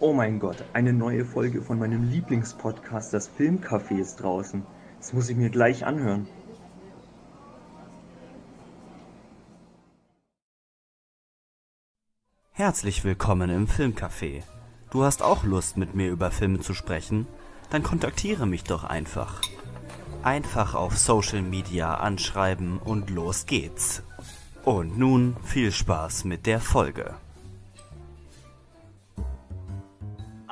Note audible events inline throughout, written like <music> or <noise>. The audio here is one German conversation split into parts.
Oh mein Gott, eine neue Folge von meinem Lieblingspodcast, das Filmcafé ist draußen. Das muss ich mir gleich anhören. Herzlich willkommen im Filmcafé. Du hast auch Lust, mit mir über Filme zu sprechen? Dann kontaktiere mich doch einfach. Einfach auf Social Media anschreiben und los geht's. Und nun viel Spaß mit der Folge.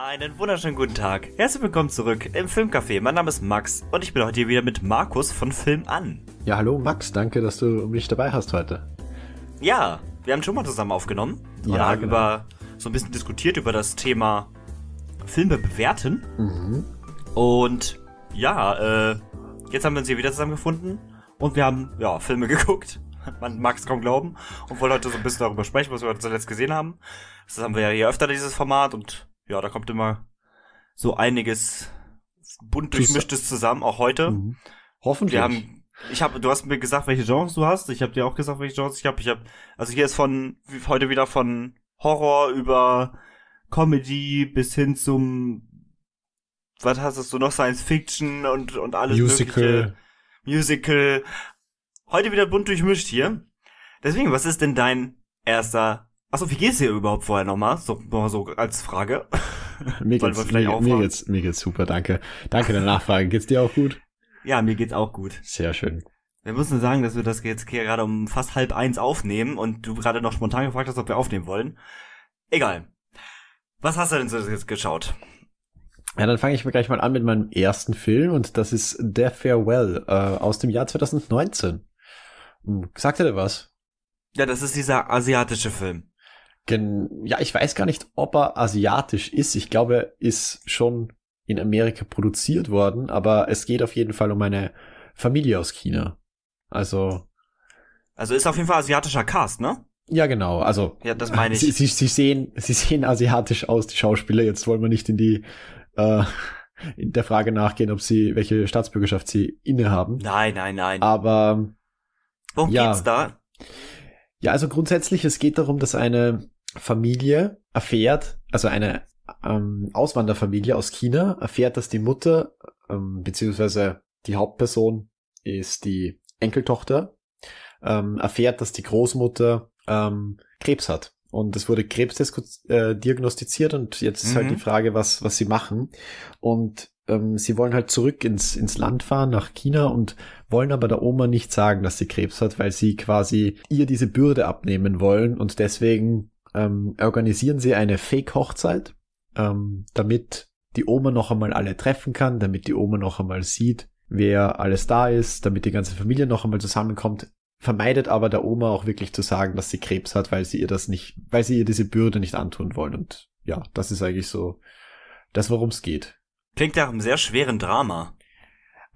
Einen wunderschönen guten Tag. Herzlich willkommen zurück im Filmcafé. Mein Name ist Max und ich bin heute hier wieder mit Markus von Film an. Ja, hallo Max, danke, dass du mich dabei hast heute. Ja, wir haben schon mal zusammen aufgenommen und Ja, haben genau. über so ein bisschen diskutiert über das Thema Filme bewerten. Mhm. Und ja, äh, jetzt haben wir uns hier wieder zusammengefunden und wir haben ja Filme <laughs> geguckt. Man mag es kaum glauben und wollen heute so ein bisschen darüber sprechen, was wir heute zuletzt gesehen haben. Das haben wir ja hier öfter dieses Format und ja, da kommt immer so einiges bunt durchmischtes zusammen, auch heute. Mhm. Hoffentlich. Wir haben, ich habe, du hast mir gesagt, welche Genres du hast. Ich habe dir auch gesagt, welche Genres ich habe. Ich habe, also hier ist von heute wieder von Horror über Comedy bis hin zum, was hast du noch Science Fiction und und alles mögliche. Musical. Musical. Heute wieder bunt durchmischt hier. Deswegen, was ist denn dein erster? Achso, wie geht's dir überhaupt vorher nochmal? So, nochmal so als Frage. <laughs> Mir geht's, mir, mir, geht's, mir geht's super, danke. Danke der Nachfrage. Geht's dir auch gut? Ja, mir geht's auch gut. Sehr schön. Wir müssen sagen, dass wir das jetzt hier gerade um fast halb eins aufnehmen und du gerade noch spontan gefragt hast, ob wir aufnehmen wollen. Egal. Was hast du denn so jetzt geschaut? Ja, dann fange ich mal gleich mal an mit meinem ersten Film und das ist The Farewell äh, aus dem Jahr 2019. Hm, Sagt er dir was? Ja, das ist dieser asiatische Film. Gen ja, ich weiß gar nicht, ob er asiatisch ist. Ich glaube, er ist schon in Amerika produziert worden, aber es geht auf jeden Fall um eine Familie aus China. Also, Also ist auf jeden Fall asiatischer Cast, ne? ja genau, also Ja, das meine ich. Sie, sie, sie sehen, sie sehen asiatisch aus, die Schauspieler. Jetzt wollen wir nicht in die äh, in der Frage nachgehen, ob sie welche Staatsbürgerschaft sie innehaben. Nein, nein, nein. Aber Worum ja. geht's da? ja, also grundsätzlich, es geht darum, dass eine Familie erfährt, also eine ähm, Auswanderfamilie aus China erfährt, dass die Mutter ähm, beziehungsweise die Hauptperson ist die Enkeltochter, ähm, erfährt, dass die Großmutter ähm, Krebs hat. Und es wurde Krebs äh, diagnostiziert und jetzt ist halt Mhm. die Frage, was, was sie machen. Und ähm, sie wollen halt zurück ins, ins Land fahren, nach China und wollen aber der Oma nicht sagen, dass sie Krebs hat, weil sie quasi ihr diese Bürde abnehmen wollen und deswegen ähm, organisieren sie eine Fake-Hochzeit, ähm, damit die Oma noch einmal alle treffen kann, damit die Oma noch einmal sieht, wer alles da ist, damit die ganze Familie noch einmal zusammenkommt, vermeidet aber der Oma auch wirklich zu sagen, dass sie Krebs hat, weil sie ihr das nicht, weil sie ihr diese Bürde nicht antun wollen. Und ja, das ist eigentlich so das, worum es geht. Klingt nach einem sehr schweren Drama.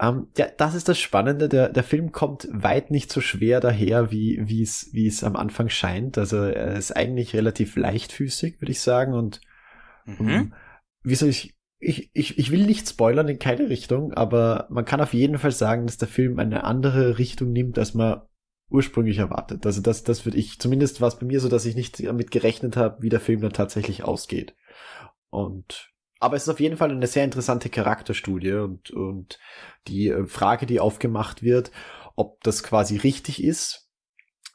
Ähm, ja, das ist das Spannende. Der, der Film kommt weit nicht so schwer daher, wie wie es wie es am Anfang scheint. Also er ist eigentlich relativ leichtfüßig, würde ich sagen. Und Mhm. ähm, wie soll ich, ich, ich, ich will nicht spoilern in keine Richtung, aber man kann auf jeden Fall sagen, dass der Film eine andere Richtung nimmt, als man ursprünglich erwartet. Also das, das würde ich, zumindest war es bei mir so, dass ich nicht damit gerechnet habe, wie der Film dann tatsächlich ausgeht. Und aber es ist auf jeden Fall eine sehr interessante Charakterstudie und, und die äh, Frage, die aufgemacht wird, ob das quasi richtig ist,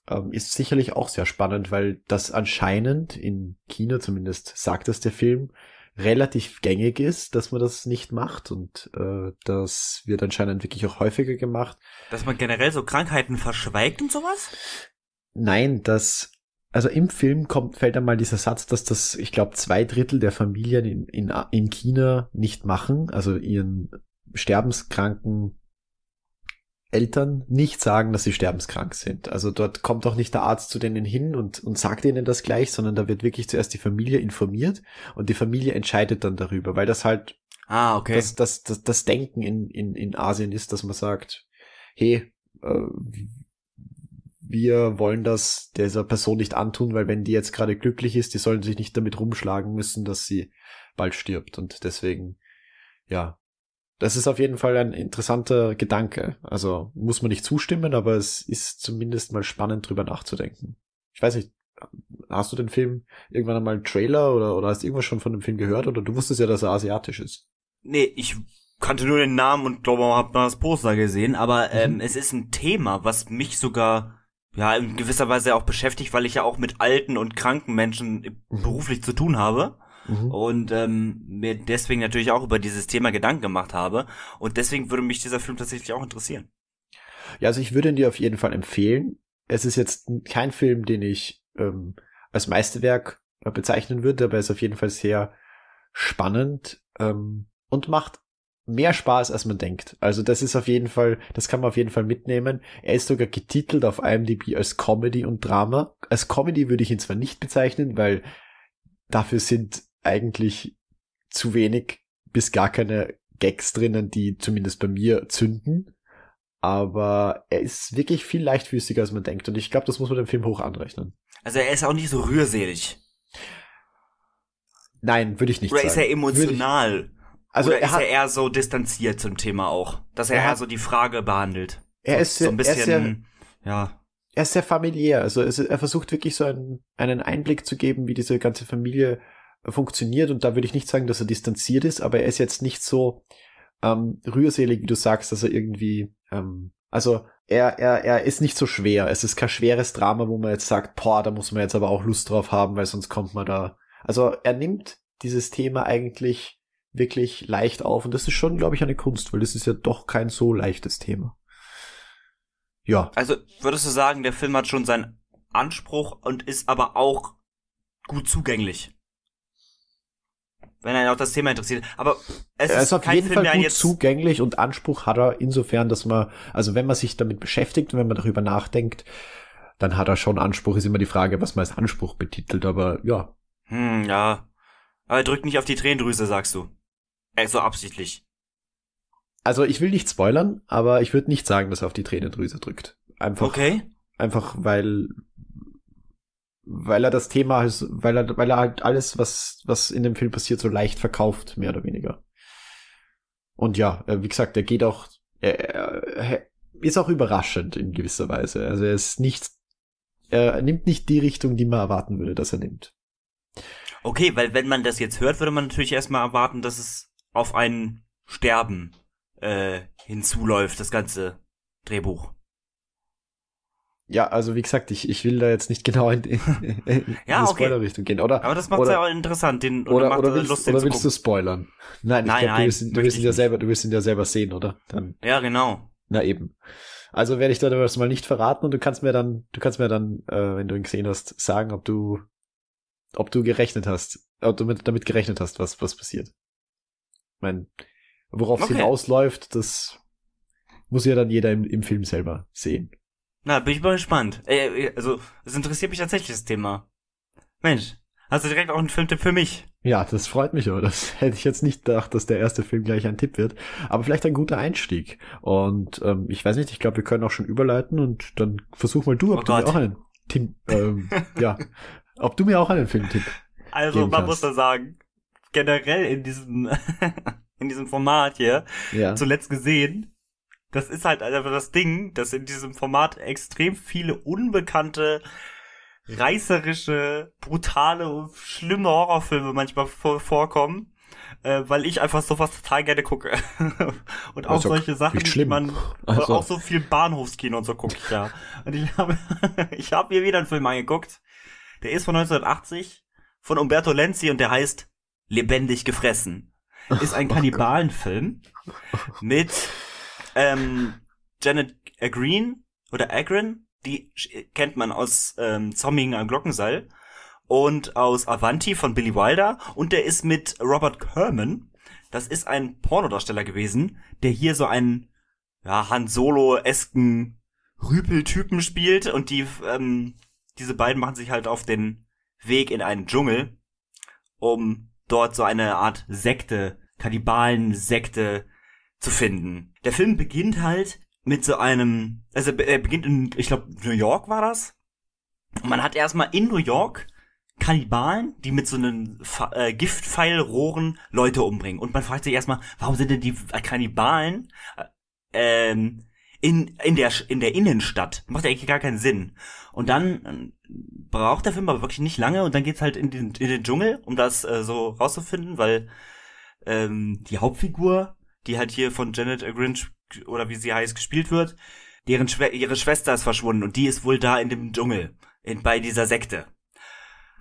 ähm, ist sicherlich auch sehr spannend, weil das anscheinend in China zumindest sagt es der Film relativ gängig ist, dass man das nicht macht und äh, das wird anscheinend wirklich auch häufiger gemacht. Dass man generell so Krankheiten verschweigt und sowas? Nein, das also im Film kommt fällt einmal dieser Satz, dass das ich glaube zwei Drittel der Familien in, in in China nicht machen, also ihren sterbenskranken Eltern nicht sagen, dass sie sterbenskrank sind. Also dort kommt auch nicht der Arzt zu denen hin und, und sagt ihnen das gleich, sondern da wird wirklich zuerst die Familie informiert und die Familie entscheidet dann darüber, weil das halt Ah, okay. das, das, das, das Denken in, in, in Asien ist, dass man sagt, hey, äh, wir wollen das dieser Person nicht antun, weil wenn die jetzt gerade glücklich ist, die sollen sich nicht damit rumschlagen müssen, dass sie bald stirbt. Und deswegen, ja, das ist auf jeden Fall ein interessanter Gedanke. Also muss man nicht zustimmen, aber es ist zumindest mal spannend drüber nachzudenken. Ich weiß nicht, hast du den Film irgendwann einmal einen Trailer oder, oder hast du irgendwas schon von dem Film gehört oder du wusstest ja, dass er asiatisch ist? Nee, ich kannte nur den Namen und glaube, hab mal das Poster gesehen, aber mhm. ähm, es ist ein Thema, was mich sogar ja in gewisser Weise auch beschäftigt, weil ich ja auch mit alten und kranken Menschen mhm. beruflich zu tun habe. Mhm. Und ähm, mir deswegen natürlich auch über dieses Thema Gedanken gemacht habe. Und deswegen würde mich dieser Film tatsächlich auch interessieren. Ja, also ich würde ihn dir auf jeden Fall empfehlen. Es ist jetzt kein Film, den ich ähm, als Meisterwerk bezeichnen würde, aber er ist auf jeden Fall sehr spannend ähm, und macht mehr Spaß, als man denkt. Also das ist auf jeden Fall, das kann man auf jeden Fall mitnehmen. Er ist sogar getitelt auf IMDb als Comedy und Drama. Als Comedy würde ich ihn zwar nicht bezeichnen, weil dafür sind eigentlich zu wenig bis gar keine Gags drinnen, die zumindest bei mir zünden. Aber er ist wirklich viel leichtfüßiger, als man denkt. Und ich glaube, das muss man dem Film hoch anrechnen. Also er ist auch nicht so rührselig. Nein, würde ich nicht Oder sagen. Oder ist er emotional? Also Oder er ist er eher so distanziert zum Thema auch? Dass er, er eher so die Frage behandelt? Er ist so ein bisschen, sehr, ja. Er ist sehr familiär. Also er versucht wirklich so einen, einen Einblick zu geben, wie diese ganze Familie funktioniert. Und da würde ich nicht sagen, dass er distanziert ist, aber er ist jetzt nicht so ähm, rührselig, wie du sagst, dass er irgendwie, ähm, also er, er, er ist nicht so schwer. Es ist kein schweres Drama, wo man jetzt sagt, boah, da muss man jetzt aber auch Lust drauf haben, weil sonst kommt man da. Also er nimmt dieses Thema eigentlich wirklich leicht auf und das ist schon, glaube ich, eine Kunst, weil das ist ja doch kein so leichtes Thema. Ja. Also würdest du sagen, der Film hat schon seinen Anspruch und ist aber auch gut zugänglich? wenn er auch das Thema interessiert. Aber es er ist, ist auf jeden Film, Fall gut zugänglich und Anspruch hat er insofern, dass man, also wenn man sich damit beschäftigt und wenn man darüber nachdenkt, dann hat er schon Anspruch. Ist immer die Frage, was man als Anspruch betitelt, aber ja. Hm, ja. Aber er drückt nicht auf die Tränendrüse, sagst du. Er ist so absichtlich. Also ich will nicht spoilern, aber ich würde nicht sagen, dass er auf die Tränendrüse drückt. Einfach. Okay. Einfach weil weil er das Thema, weil er, weil er halt alles, was, was in dem Film passiert, so leicht verkauft, mehr oder weniger. Und ja, äh, wie gesagt, er geht auch, er, er ist auch überraschend in gewisser Weise. Also er ist nicht, er nimmt nicht die Richtung, die man erwarten würde, dass er nimmt. Okay, weil wenn man das jetzt hört, würde man natürlich erstmal erwarten, dass es auf ein Sterben äh, hinzuläuft, das ganze Drehbuch. Ja, also wie gesagt, ich, ich will da jetzt nicht genau in, in, in <laughs> ja, die Spoiler-Richtung gehen. Oder, Aber das macht es ja auch interessant. Den, oder, oder, oder willst, Lust, oder willst du spoilern? Nein, nein, ich glaube, du willst, du willst ihn ja selber, du willst ihn ja selber sehen, oder? Dann, ja, genau. Na eben. Also werde ich da das mal nicht verraten und du kannst mir dann, du kannst mir dann, äh, wenn du ihn gesehen hast, sagen, ob du, ob du gerechnet hast, ob du mit, damit gerechnet hast, was, was passiert. Ich mein, worauf es okay. hinausläuft, das muss ja dann jeder im, im Film selber sehen. Na, bin ich mal gespannt. Ey, also, es interessiert mich tatsächlich das Thema. Mensch, hast du direkt auch einen Filmtipp für mich? Ja, das freut mich aber. Das <laughs> hätte ich jetzt nicht gedacht, dass der erste Film gleich ein Tipp wird. Aber vielleicht ein guter Einstieg. Und ähm, ich weiß nicht, ich glaube, wir können auch schon überleiten und dann versuch mal du, ob oh du Gott. mir auch einen Tipp, ähm, <laughs> ja, ob du mir auch einen Filmtipp. Also, man kannst. muss da sagen, generell in diesem, <laughs> in diesem Format hier, ja. zuletzt gesehen, das ist halt einfach das Ding, dass in diesem Format extrem viele unbekannte, reißerische, brutale, schlimme Horrorfilme manchmal vor vorkommen. Äh, weil ich einfach sowas total gerne gucke. <laughs> und auch also, solche Sachen, die man, also. auch so viel Bahnhofskino und so gucke ich ja. Und ich habe, <laughs> ich habe mir wieder einen Film angeguckt. Der ist von 1980 von Umberto Lenzi und der heißt Lebendig gefressen. Ist ein <laughs> Kannibalenfilm mit ähm, Janet Green oder Agrin, die kennt man aus ähm, Zombie am Glockenseil und aus Avanti von Billy Wilder und der ist mit Robert Kerman. Das ist ein Pornodarsteller gewesen, der hier so einen ja, Han Solo-esken Rüpeltypen spielt und die ähm, diese beiden machen sich halt auf den Weg in einen Dschungel, um dort so eine Art Sekte, Kannibalen-Sekte zu finden. Der Film beginnt halt mit so einem, also er beginnt in, ich glaube, New York war das. Man hat erstmal in New York Kannibalen, die mit so einem äh, Giftpfeilrohren Leute umbringen. Und man fragt sich erstmal, warum sind denn die Kannibalen äh, ähm, in, in der, in der Innenstadt. Macht ja eigentlich gar keinen Sinn. Und dann äh, braucht der Film aber wirklich nicht lange und dann geht's halt in den, in den Dschungel, um das äh, so rauszufinden, weil ähm, die Hauptfigur, die halt hier von Janet Grinch oder wie sie heißt, gespielt wird, deren Schwe ihre Schwester ist verschwunden und die ist wohl da in dem Dschungel, in, bei dieser Sekte.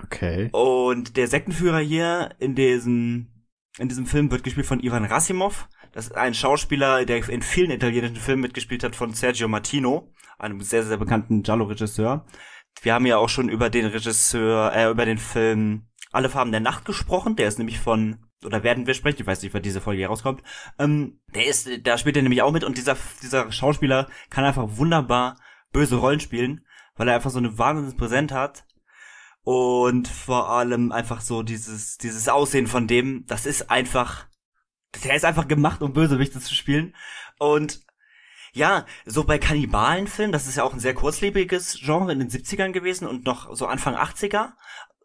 Okay. Und der Sektenführer hier in diesem, in diesem Film wird gespielt von Ivan Rassimov. Das ist ein Schauspieler, der in vielen italienischen Filmen mitgespielt hat von Sergio Martino, einem sehr, sehr bekannten Giallo-Regisseur. Wir haben ja auch schon über den Regisseur, äh, über den Film Alle Farben der Nacht gesprochen. Der ist nämlich von, oder werden wir sprechen, ich weiß nicht, wann diese Folge hier rauskommt. Ähm, der ist, da spielt er nämlich auch mit und dieser, dieser Schauspieler kann einfach wunderbar böse Rollen spielen, weil er einfach so eine wahnsinnige Präsenz hat und vor allem einfach so dieses, dieses Aussehen von dem, das ist einfach, der ist einfach gemacht, um Bösewichte zu spielen. Und ja, so bei Kannibalenfilmen, das ist ja auch ein sehr kurzlebiges Genre in den 70ern gewesen und noch so Anfang 80er.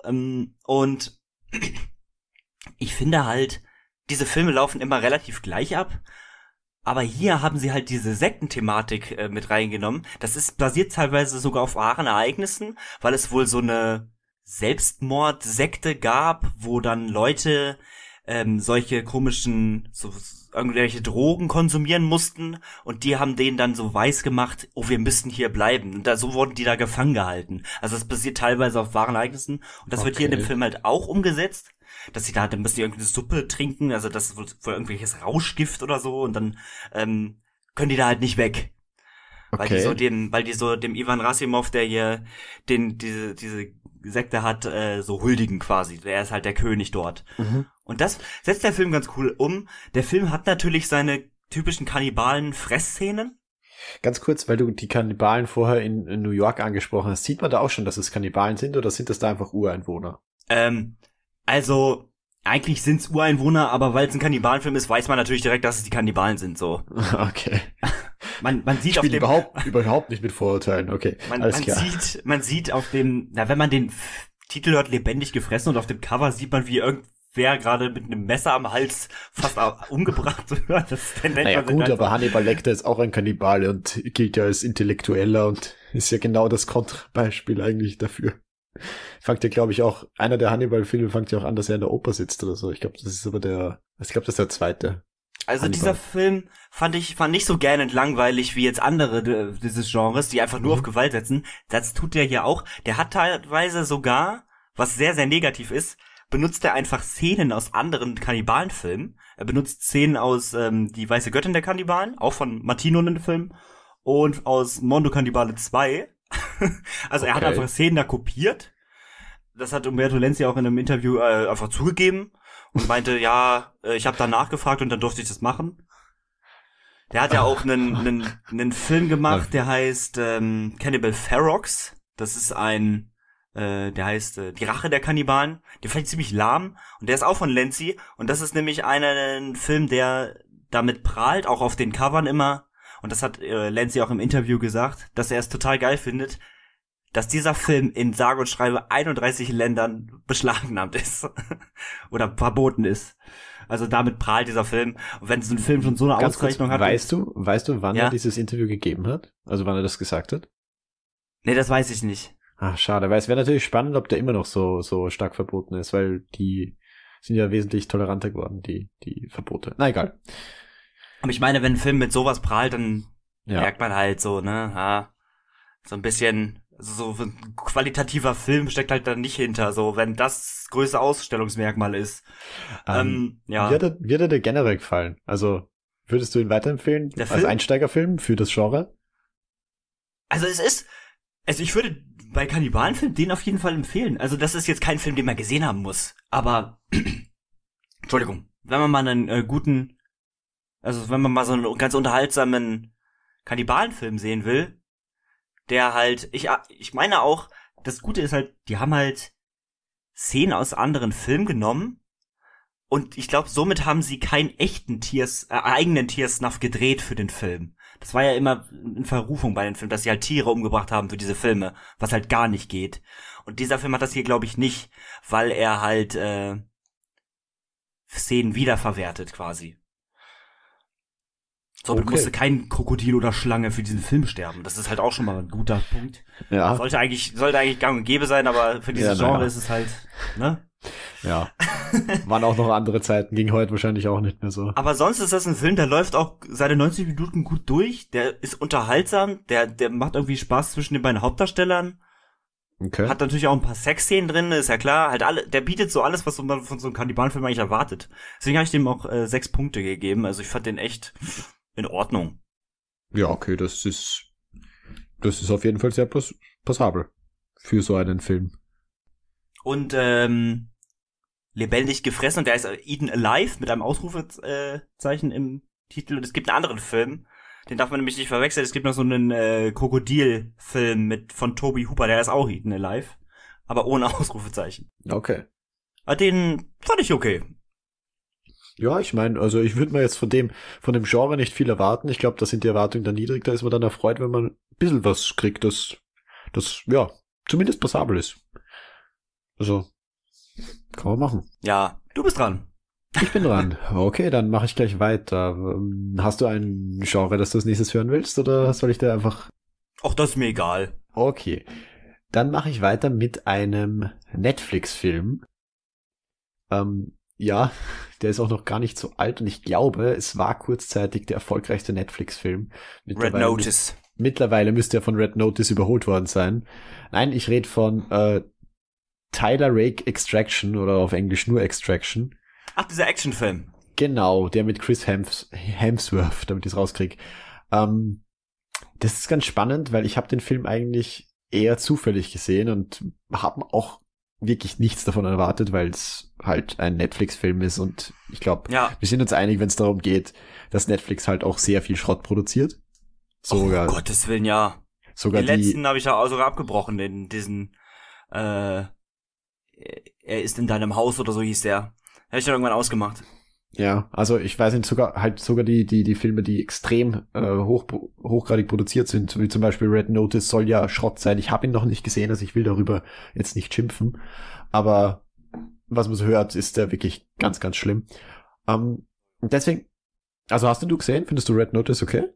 Ähm, und <clears throat> ich finde halt, diese Filme laufen immer relativ gleich ab. Aber hier haben sie halt diese Sektenthematik äh, mit reingenommen. Das ist basiert teilweise sogar auf wahren Ereignissen, weil es wohl so eine Selbstmordsekte gab, wo dann Leute ähm, solche komischen, so, irgendwelche Drogen konsumieren mussten und die haben denen dann so weiß gemacht, oh, wir müssen hier bleiben. Und da, so wurden die da gefangen gehalten. Also es basiert teilweise auf wahren Ereignissen und das okay. wird hier in dem Film halt auch umgesetzt, dass sie da, dann müssen die irgendeine Suppe trinken, also das ist wohl, wohl irgendwelches Rauschgift oder so und dann ähm, können die da halt nicht weg. Okay. Weil die so dem, weil die so dem Ivan Rasimov, der hier den, diese, diese Sekte hat, äh, so huldigen quasi. Der ist halt der König dort. Mhm. Und das setzt der Film ganz cool um. Der Film hat natürlich seine typischen kannibalen Fressszenen. Ganz kurz, weil du die Kannibalen vorher in, in, New York angesprochen hast, sieht man da auch schon, dass es Kannibalen sind oder sind das da einfach Ureinwohner? Ähm, also eigentlich sind's Ureinwohner, aber weil es ein Kannibalenfilm ist, weiß man natürlich direkt, dass es die Kannibalen sind. So. <laughs> Okay. <laughs> Man, man sieht auf dem überhaupt <laughs> überhaupt nicht mit Vorurteilen. Okay. Man, alles man klar. sieht, man sieht auf dem, na wenn man den Titel hört, lebendig gefressen und auf dem Cover sieht man, wie irgendwer gerade mit einem Messer am Hals fast <laughs> umgebracht wird. Das ist naja, gut, aber Hannibal Lecter ist auch ein Kannibale und gilt ja als Intellektueller und ist ja genau das Kontrabeispiel eigentlich dafür fängt ja, glaube ich, auch, einer der Hannibal-Filme fängt ja auch an, dass er in der Oper sitzt oder so. Ich glaube, das ist aber der, ich glaube, das ist der zweite. Also Hannibal. dieser Film fand ich fand nicht so gähnend langweilig wie jetzt andere dieses Genres, die einfach nur mhm. auf Gewalt setzen. Das tut der hier auch. Der hat teilweise sogar, was sehr sehr negativ ist, benutzt er einfach Szenen aus anderen Kannibalenfilmen. Er benutzt Szenen aus ähm, Die Weiße Göttin der Kannibalen, auch von Martino in dem Film, und aus Mondo Cannibale 2. <laughs> also okay. er hat einfach Szenen da kopiert. Das hat Umberto Lenzi auch in einem Interview äh, einfach zugegeben und meinte, ja, äh, ich habe da nachgefragt und dann durfte ich das machen. Der hat ja auch einen, einen, einen Film gemacht, der heißt ähm, Cannibal Ferox. Das ist ein, äh, der heißt äh, Die Rache der Kannibalen. Der fand ich ziemlich lahm und der ist auch von Lenzi. Und das ist nämlich einer, ein Film, der damit prahlt, auch auf den Covern immer. Und das hat äh, Lenzi auch im Interview gesagt, dass er es total geil findet, dass dieser Film in sage und schreibe 31 Ländern beschlagnahmt ist <laughs> oder verboten ist. Also damit prahlt dieser Film. Und wenn so ein Film schon so eine Ganz Auszeichnung kurz, hat. Weißt du, weißt du, wann ja? er dieses Interview gegeben hat? Also wann er das gesagt hat? Nee, das weiß ich nicht. Ach, schade, weil es wäre natürlich spannend, ob der immer noch so, so stark verboten ist, weil die sind ja wesentlich toleranter geworden, die, die Verbote. Na egal. Aber ich meine, wenn ein Film mit sowas prahlt, dann ja. merkt man halt so, ne, ja, so ein bisschen so ein qualitativer Film steckt halt da nicht hinter, so wenn das größte Ausstellungsmerkmal ist. Ähm, ähm, ja. Hat er dir generell gefallen? Also würdest du ihn weiterempfehlen als Film? Einsteigerfilm für das Genre? Also es ist, also ich würde bei Kannibalenfilm den auf jeden Fall empfehlen. Also das ist jetzt kein Film, den man gesehen haben muss. Aber <clears throat> Entschuldigung, wenn man mal einen äh, guten, also wenn man mal so einen ganz unterhaltsamen Kannibalenfilm sehen will, der halt, ich, ich meine auch, das Gute ist halt, die haben halt Szenen aus anderen Filmen genommen und ich glaube, somit haben sie keinen echten Tiers, äh, eigenen Tiersnuff gedreht für den Film. Das war ja immer in Verrufung bei den Filmen, dass sie halt Tiere umgebracht haben für diese Filme, was halt gar nicht geht. Und dieser Film hat das hier, glaube ich, nicht, weil er halt äh, Szenen wiederverwertet quasi. So, okay. musste kein Krokodil oder Schlange für diesen Film sterben. Das ist halt auch schon mal ein guter Punkt. Ja. Sollte eigentlich, sollte eigentlich gang und gäbe sein, aber für dieses ja, Genre ja. ist es halt, ne? Ja. Waren auch noch andere Zeiten, ging heute wahrscheinlich auch nicht mehr so. Aber sonst ist das ein Film, der läuft auch seine 90 Minuten gut durch, der ist unterhaltsam, der, der macht irgendwie Spaß zwischen den beiden Hauptdarstellern. Okay. Hat natürlich auch ein paar Sexszenen drin, ist ja klar. Halt alle, der bietet so alles, was man von so einem Kannibalenfilm eigentlich erwartet. Deswegen habe ich dem auch äh, sechs Punkte gegeben. Also ich fand den echt in Ordnung. Ja, okay, das ist, das ist auf jeden Fall sehr pass passabel für so einen Film. Und ähm, lebendig gefressen und der ist Eden Alive mit einem Ausrufezeichen im Titel. Und es gibt einen anderen Film, den darf man nämlich nicht verwechseln. Es gibt noch so einen äh, Krokodil-Film mit von Toby Hooper, der ist auch Eden Alive, aber ohne <laughs> Ausrufezeichen. Okay. Aber den fand ich okay. Ja, ich meine, also ich würde mir jetzt von dem, von dem Genre nicht viel erwarten. Ich glaube, da sind die Erwartungen dann niedrig. Da ist man dann erfreut, wenn man ein bisschen was kriegt, das, das, ja, zumindest passabel ist. Also, kann man machen. Ja, du bist dran. Ich bin dran. <laughs> Okay, dann mache ich gleich weiter. Hast du ein Genre, das du als nächstes hören willst, oder soll ich da einfach. Ach, das ist mir egal. Okay. Dann mache ich weiter mit einem Netflix-Film. Ähm, ja, der ist auch noch gar nicht so alt und ich glaube, es war kurzzeitig der erfolgreichste Netflix-Film. Red Notice. Mittlerweile müsste er von Red Notice überholt worden sein. Nein, ich rede von äh, Tyler Rake Extraction oder auf Englisch nur Extraction. Ach, dieser Actionfilm. Genau, der mit Chris Hems Hemsworth, damit ich es rauskriege. Ähm, das ist ganz spannend, weil ich habe den Film eigentlich eher zufällig gesehen und habe auch wirklich nichts davon erwartet, weil es halt ein Netflix-Film ist und ich glaube, ja. wir sind uns einig, wenn es darum geht, dass Netflix halt auch sehr viel Schrott produziert. Sogar, oh, Gottes Willen, ja. Sogar Den die letzten habe ich ja auch sogar abgebrochen, den, diesen, äh, er ist in deinem Haus oder so hieß der. Hätte ich dann irgendwann ausgemacht. Ja, also ich weiß nicht, sogar halt sogar die, die, die Filme, die extrem äh, hoch, hochgradig produziert sind, wie zum Beispiel Red Notice soll ja Schrott sein. Ich habe ihn noch nicht gesehen, also ich will darüber jetzt nicht schimpfen. Aber was man so hört, ist der wirklich ganz, ganz schlimm. Ähm, deswegen, also hast du ihn gesehen? Findest du Red Notice okay?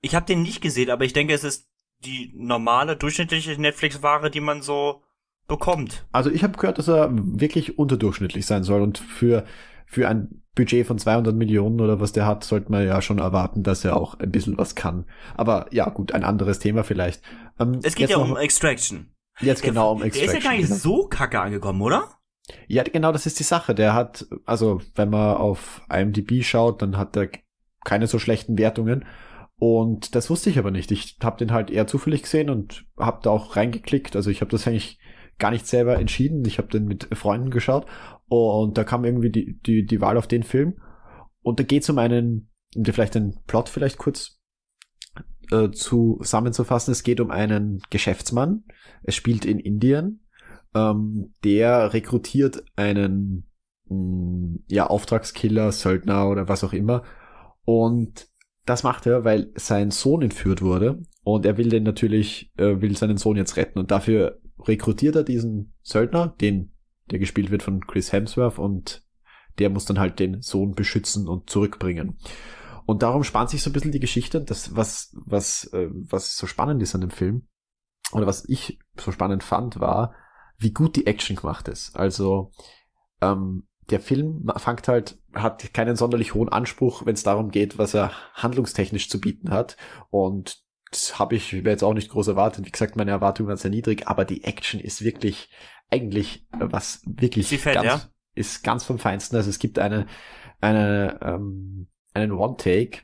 Ich habe den nicht gesehen, aber ich denke, es ist die normale, durchschnittliche Netflix-Ware, die man so bekommt. Also ich habe gehört, dass er wirklich unterdurchschnittlich sein soll und für für ein Budget von 200 Millionen oder was der hat, sollte man ja schon erwarten, dass er auch ein bisschen was kann. Aber ja, gut, ein anderes Thema vielleicht. Ähm, es geht ja um Extraction. Jetzt der, genau um Extraction. Der ist ja gar nicht genau. so kacke angekommen, oder? Ja, genau, das ist die Sache. Der hat, also wenn man auf IMDb schaut, dann hat er keine so schlechten Wertungen. Und das wusste ich aber nicht. Ich habe den halt eher zufällig gesehen und habe da auch reingeklickt. Also ich habe das eigentlich gar nicht selber entschieden. Ich habe den mit Freunden geschaut und da kam irgendwie die, die, die Wahl auf den Film. Und da geht es um einen, um dir vielleicht den Plot vielleicht kurz äh, zusammenzufassen. Es geht um einen Geschäftsmann. Es spielt in Indien. Ähm, der rekrutiert einen mh, mm, ja, Auftragskiller, Söldner oder was auch immer. Und das macht er, weil sein Sohn entführt wurde und er will den natürlich, äh, will seinen Sohn jetzt retten und dafür rekrutiert er diesen Söldner, den, der gespielt wird von Chris Hemsworth und der muss dann halt den Sohn beschützen und zurückbringen. Und darum spannt sich so ein bisschen die Geschichte, das, was, was, äh, was so spannend ist an dem Film, oder was ich so spannend fand, war, wie gut die Action gemacht ist. Also, ähm, der Film fängt halt, hat keinen sonderlich hohen Anspruch, wenn es darum geht, was er handlungstechnisch zu bieten hat. Und das habe ich jetzt auch nicht groß erwartet. Wie gesagt, meine Erwartungen waren sehr niedrig, aber die Action ist wirklich eigentlich was wirklich Sie fällt, ganz, ja? ist ganz vom Feinsten. Also es gibt eine, eine ähm, einen One-Take,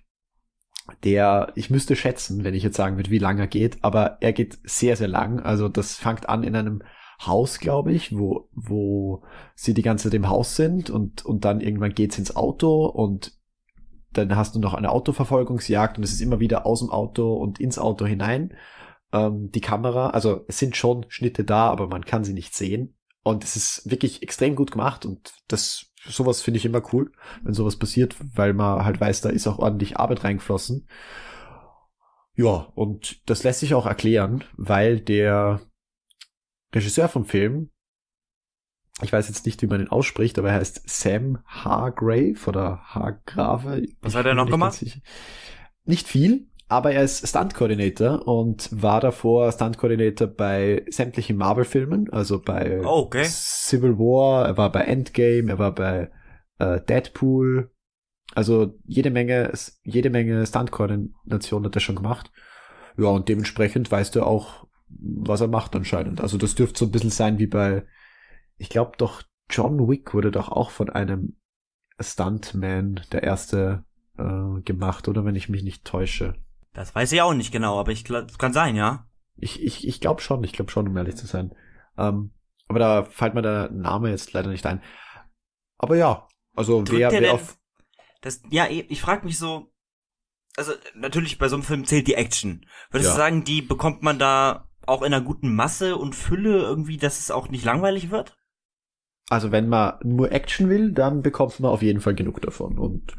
der, ich müsste schätzen, wenn ich jetzt sagen würde, wie lange er geht, aber er geht sehr, sehr lang. Also das fängt an in einem Haus, glaube ich, wo, wo sie die ganze Zeit im Haus sind und, und dann irgendwann geht's ins Auto und dann hast du noch eine Autoverfolgungsjagd und es ist immer wieder aus dem Auto und ins Auto hinein. Ähm, die Kamera, also es sind schon Schnitte da, aber man kann sie nicht sehen. Und es ist wirklich extrem gut gemacht und das, sowas finde ich immer cool, wenn sowas passiert, weil man halt weiß, da ist auch ordentlich Arbeit reingeflossen. Ja, und das lässt sich auch erklären, weil der Regisseur vom Film, ich weiß jetzt nicht, wie man ihn ausspricht, aber er heißt Sam Hargrave oder Hargrave. Was hat er noch gemacht? nicht viel, aber er ist Stunt Coordinator und war davor Stunt Coordinator bei sämtlichen Marvel-Filmen, also bei Oh, okay. Civil War, er war bei Endgame, er war bei äh, Deadpool. Also jede Menge, jede Menge Stunt-Koordination hat er schon gemacht. Ja, und dementsprechend weiß er auch, was er macht anscheinend. Also das dürfte so ein bisschen sein wie bei, ich glaube doch, John Wick wurde doch auch von einem Stuntman, der erste, äh, gemacht, oder wenn ich mich nicht täusche. Das weiß ich auch nicht genau, aber ich glaub, kann sein, ja. Ich, ich, ich glaube schon, ich glaube schon, um ehrlich zu sein. Ähm, aber da fällt mir der Name jetzt leider nicht ein. Aber ja, also Drückt wer, wer denn- auf. Das, ja, eh, ich frage mich so, also natürlich bei so einem Film zählt die Action. Würdest Ja. du sagen, die bekommt man da auch in einer guten Masse und Fülle irgendwie, dass es auch nicht langweilig wird? Also wenn man nur Action will, dann bekommt man auf jeden Fall genug davon. Und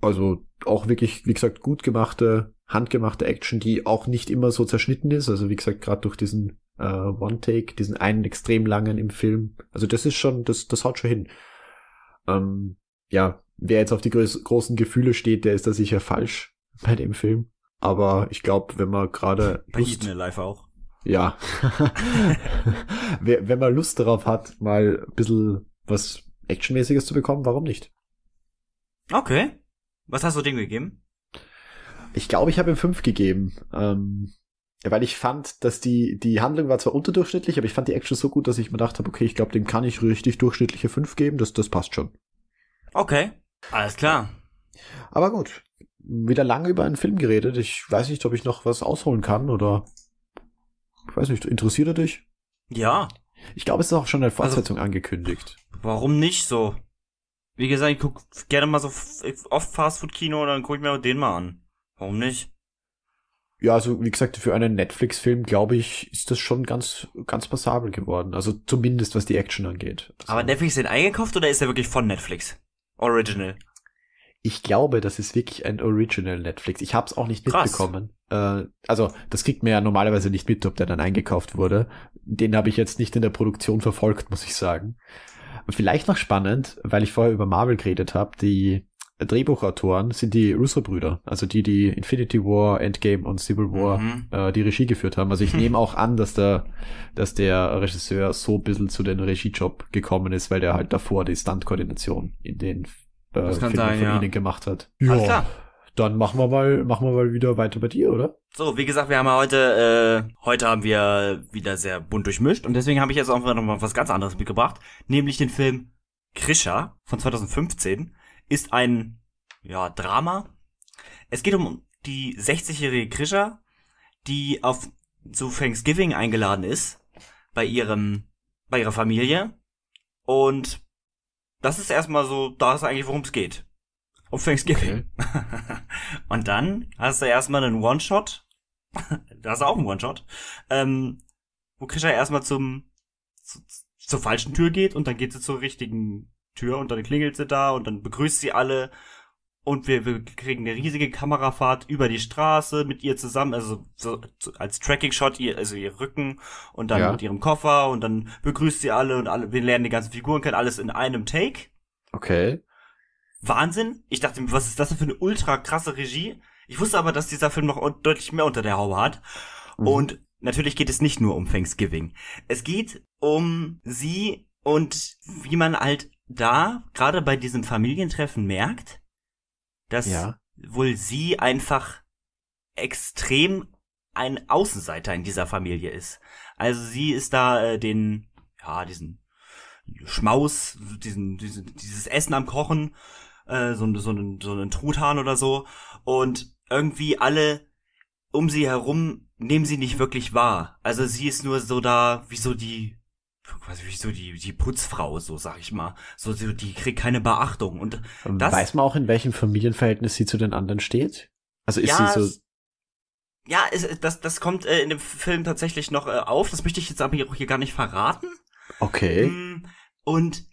also auch wirklich, wie gesagt, gut gemachte, handgemachte Action, die auch nicht immer so zerschnitten ist. Also wie gesagt, gerade durch diesen äh, One-Take, diesen einen extrem langen im Film. Also das ist schon, das, das haut schon hin. Ähm, ja, wer jetzt auf die groß, großen Gefühle steht, der ist da sicher falsch bei dem Film. Aber ich glaube, wenn man gerade Bei Lust- Alive auch. Ja. <laughs> Wenn man Lust darauf hat, mal ein bisschen was Actionmäßiges zu bekommen, warum nicht? Okay. Was hast du dem gegeben? Ich glaube, ich habe ihm fünf gegeben. Ähm, weil ich fand, dass die, die Handlung war zwar unterdurchschnittlich, aber ich fand die Action so gut, dass ich mir gedacht habe, okay, ich glaube, dem kann ich richtig durchschnittliche fünf geben, das, das passt schon. Okay. Alles klar. Aber gut. Wieder lange über einen Film geredet. Ich weiß nicht, ob ich noch was ausholen kann oder weiß nicht, interessiert er dich? Ja. Ich glaube, es ist auch schon eine Fortsetzung angekündigt. Warum nicht so? Wie gesagt, ich guck gerne mal so oft Fastfood-Kino und dann guck ich mir den mal an. Warum nicht? Ja, also wie gesagt, für einen Netflix-Film, glaube ich, ist das schon ganz, ganz passabel geworden. Also zumindest was die Action angeht. Also, Aber Netflix den eingekauft oder ist der wirklich von Netflix? Original. Ich glaube, das ist wirklich ein Original Netflix. Ich habe es auch nicht Krass. mitbekommen. Äh, also das kriegt man ja normalerweise nicht mit, ob der dann eingekauft wurde. Den habe ich jetzt nicht in der Produktion verfolgt, muss ich sagen. Vielleicht noch spannend, weil ich vorher über Marvel geredet habe, die Drehbuchautoren sind die Russo-Brüder, also die, die Infinity War, Endgame und Civil War Mhm. äh, die Regie geführt haben. Also ich <laughs> nehme auch an, dass der, dass der Regisseur so ein bisschen zu den Regiejob gekommen ist, weil der halt davor die Stunt-Koordination in den äh, Das kann Filmen sein, von ja. ihnen gemacht hat. Alles klar. Dann machen wir mal, machen wir mal wieder weiter bei dir, oder? So, wie gesagt, wir haben ja heute, äh, heute haben wir wieder sehr bunt durchmischt und deswegen habe ich jetzt auch noch mal was ganz anderes mitgebracht, nämlich den Film Krisha von 2015 ist ein, ja, Drama. Es geht um die 60-jährige Krisha, die auf zu Thanksgiving eingeladen ist bei ihrem, bei ihrer Familie und das ist erstmal so, da ist eigentlich, worum es geht. Um Thanksgiving. <laughs> und dann hast du erstmal einen One-Shot. <laughs> da hast du auch einen One-Shot. Ähm, wo Krisha erstmal zum, zu, zur falschen Tür geht und dann geht sie zur richtigen Tür und dann klingelt sie da und dann begrüßt sie alle und wir, wir kriegen eine riesige Kamerafahrt über die Straße mit ihr zusammen, also so, als Tracking-Shot, ihr, also ihr Rücken und dann Ja. mit ihrem Koffer und dann begrüßt sie alle und alle, wir lernen die ganzen Figuren kennen, alles in einem Take. Okay. Wahnsinn. Ich dachte, mir, was ist das denn für eine ultra krasse Regie? Ich wusste aber, dass dieser Film noch deutlich mehr unter der Haube hat. Mhm. Und natürlich geht es nicht nur um Thanksgiving. Es geht um sie und wie man halt da, gerade bei diesem Familientreffen merkt, dass Ja. wohl sie einfach extrem ein Außenseiter in dieser Familie ist. Also sie ist da äh, den, ja, diesen Schmaus, diesen, diesen, dieses Essen am Kochen, äh, so, so, einen, so einen Truthahn oder so. Und irgendwie alle um sie herum nehmen sie nicht wirklich wahr. Also sie ist nur so da, wie so die, quasi wie so die, die Putzfrau, so sag ich mal. So, so die kriegt keine Beachtung. Und Das- Weiß man auch, in welchem Familienverhältnis sie zu den anderen steht? Also ist ja, sie so, ja, es, das, das kommt äh, in dem Film tatsächlich noch äh, auf. Das möchte ich jetzt aber hier, hier gar nicht verraten. okay. Mm, Und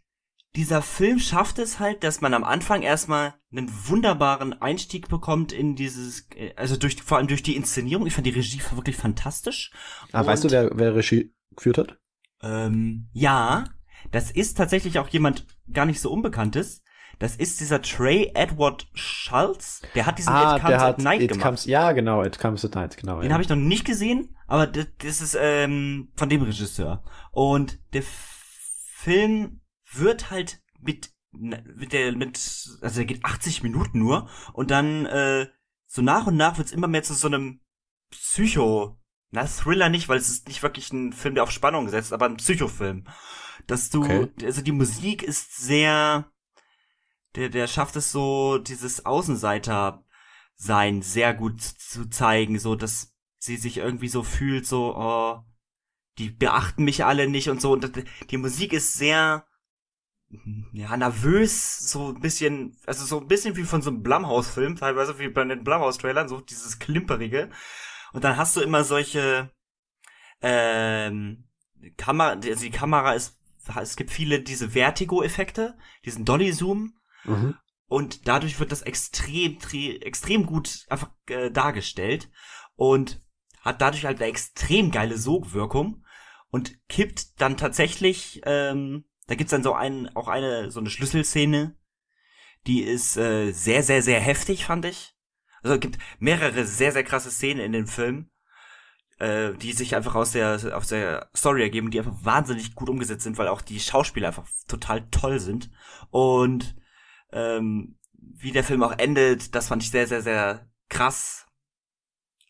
dieser Film schafft es halt, dass man am Anfang erstmal einen wunderbaren Einstieg bekommt in dieses, äh, also durch, vor allem durch die Inszenierung. Ich fand die Regie wirklich fantastisch. Ah, weißt du, wer, wer Regie geführt hat? Ähm, ja, das ist tatsächlich auch jemand gar nicht so Unbekanntes. Das ist dieser Trey Edward Schultz. Der hat diesen ah, It Comes at Night It gemacht. Comes, ja, genau, It Comes at Night, genau. Den ja. habe ich noch nicht gesehen, aber das, das ist ähm, von dem Regisseur. Und der Film wird halt mit mit der mit also der geht 80 Minuten nur und dann äh, so nach und nach wird's immer mehr zu so einem Psycho na Thriller nicht, weil es ist nicht wirklich ein Film, der auf Spannung setzt, aber ein Psychofilm. Dass du Okay. also die Musik ist sehr der der schafft es so dieses Außenseiter sein sehr gut zu zeigen, so dass sie sich irgendwie so fühlt, so, oh, die beachten mich alle nicht und so. Und die Musik ist sehr, ja, nervös, so ein bisschen, also so ein bisschen wie von so einem Blumhouse-Film, teilweise wie bei den Blumhouse-Trailern, so dieses Klimperige. Und dann hast du immer solche, ähm, Kamera, also die Kamera ist, es gibt viele diese Vertigo-Effekte, diesen Dolly-Zoom, Mhm. und dadurch wird das extrem, tre- extrem gut einfach äh, dargestellt und hat dadurch halt eine extrem geile Sogwirkung und kippt dann tatsächlich, ähm, da gibt's dann so einen, auch eine, so eine Schlüsselszene, die ist äh, sehr, sehr, sehr heftig, fand ich. Also es gibt mehrere sehr, sehr krasse Szenen in dem Film, äh, die sich einfach aus der, aus der Story ergeben, die einfach wahnsinnig gut umgesetzt sind, weil auch die Schauspieler einfach total toll sind. Und ähm, wie der Film auch endet, das fand ich sehr, sehr, sehr krass.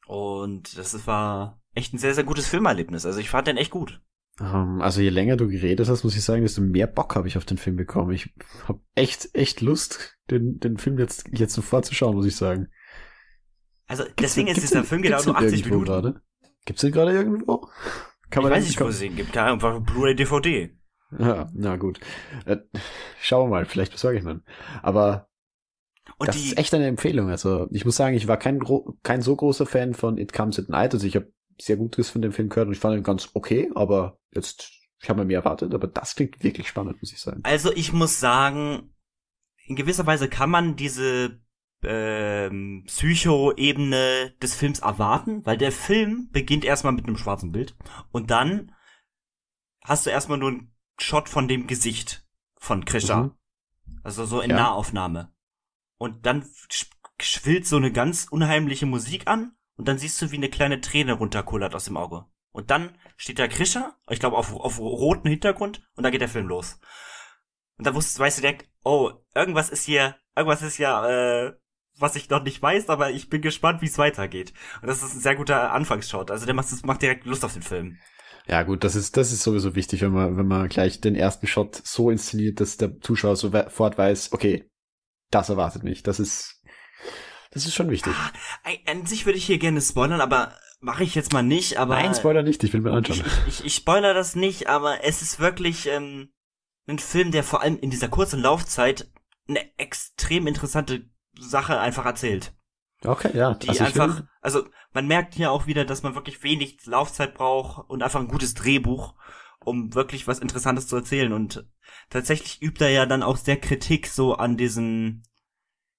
Und das war echt ein sehr, sehr gutes Filmerlebnis. Also ich fand den echt gut. Ähm, also je länger du geredet hast, muss ich sagen, desto mehr Bock habe ich auf den Film bekommen. Ich habe echt, echt Lust, den, den Film jetzt, jetzt sofort zu schauen, muss ich sagen. Also Gibt's deswegen den- ist dieser den- Film genau nur den 80 irgendwo Minuten. Gerade? Gibt's den gerade irgendwo? Kann ich weiß den- nicht, wo es ihn gibt. Keine Ahnung, einfach Blu-ray, DVD. Ja, na gut. Äh, schauen wir mal, vielleicht besorge ich einen. Aber Und das die, ist echt eine Empfehlung. Also ich muss sagen, ich war kein, kein so großer Fan von It Comes at Night. Also ich habe sehr Gutes von dem Film gehört und ich fand ihn ganz okay, aber jetzt, ich habe mir mehr erwartet, aber das klingt wirklich spannend, muss ich sagen. also ich muss sagen, in gewisser Weise kann man diese ähm, Psycho-Ebene des Films erwarten, weil der Film beginnt erstmal mit einem schwarzen Bild und dann hast du erstmal nur einen Shot von dem Gesicht von Krisha. Mhm. Also so in Ja. Nahaufnahme. Und dann sch- schwillt so eine ganz unheimliche Musik an und dann siehst du, wie eine kleine Träne runterkullert aus dem Auge. Und dann steht da Krischer, ich glaube auf, auf roten Hintergrund und dann geht der Film los. Und da wusst, weißt du direkt, oh, irgendwas ist hier, irgendwas ist ja, äh, was ich noch nicht weiß, aber ich bin gespannt, wie es weitergeht. Und das ist ein sehr guter Anfangsshot. Also der macht, das macht direkt Lust auf den Film. Ja, gut, das ist, das ist sowieso wichtig, wenn man, wenn man gleich den ersten Shot so inszeniert, dass der Zuschauer sofort weiß, okay, das erwartet mich. Das ist, das ist schon wichtig. Ah, an sich würde ich hier gerne spoilern, aber mache ich jetzt mal nicht, aber. Nein, Spoiler nicht, ich will mir anschauen. ich, ich, ich spoiler das nicht, aber es ist wirklich ähm, ein Film, der vor allem in dieser kurzen Laufzeit eine extrem interessante Sache einfach erzählt. Okay, ja. Die also einfach, will- also man merkt hier auch wieder, dass man wirklich wenig Laufzeit braucht und einfach ein gutes Drehbuch, um wirklich was Interessantes zu erzählen. Und tatsächlich übt er ja dann auch sehr Kritik so an diesen,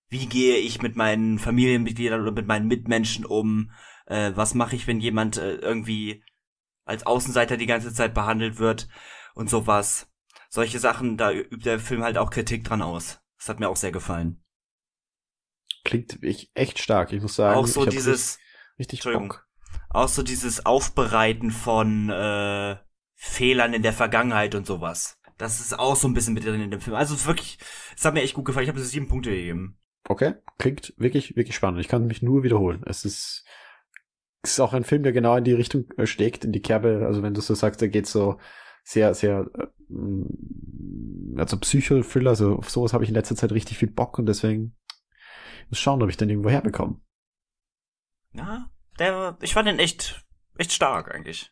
wie gehe ich mit meinen Familienmitgliedern oder mit meinen Mitmenschen um, äh, was mache ich, wenn jemand äh, irgendwie als Außenseiter die ganze Zeit behandelt wird und sowas. Solche Sachen, da übt der Film halt auch Kritik dran aus. Das hat mir auch sehr gefallen. Klingt echt- echt stark. Ich muss sagen, auch so dieses, richtig, richtig Entschuldigung. Bock. auch so dieses Aufbereiten von äh, Fehlern in der Vergangenheit und sowas. Das ist auch so ein bisschen mit drin in dem Film. Also es ist wirklich, es hat mir echt gut gefallen. Ich habe sieben Punkte gegeben. Okay, klingt wirklich, wirklich spannend. Ich kann mich nur wiederholen. Es ist, es ist auch ein Film, der genau in die Richtung äh, schlägt, in die Kerbe. Also wenn du so sagst, der geht so sehr, sehr, also Psychothriller, also auf sowas habe ich in letzter Zeit richtig viel Bock und deswegen muss schauen, ob ich den irgendwo herbekomme. Ja, der, ich fand den echt, echt stark eigentlich.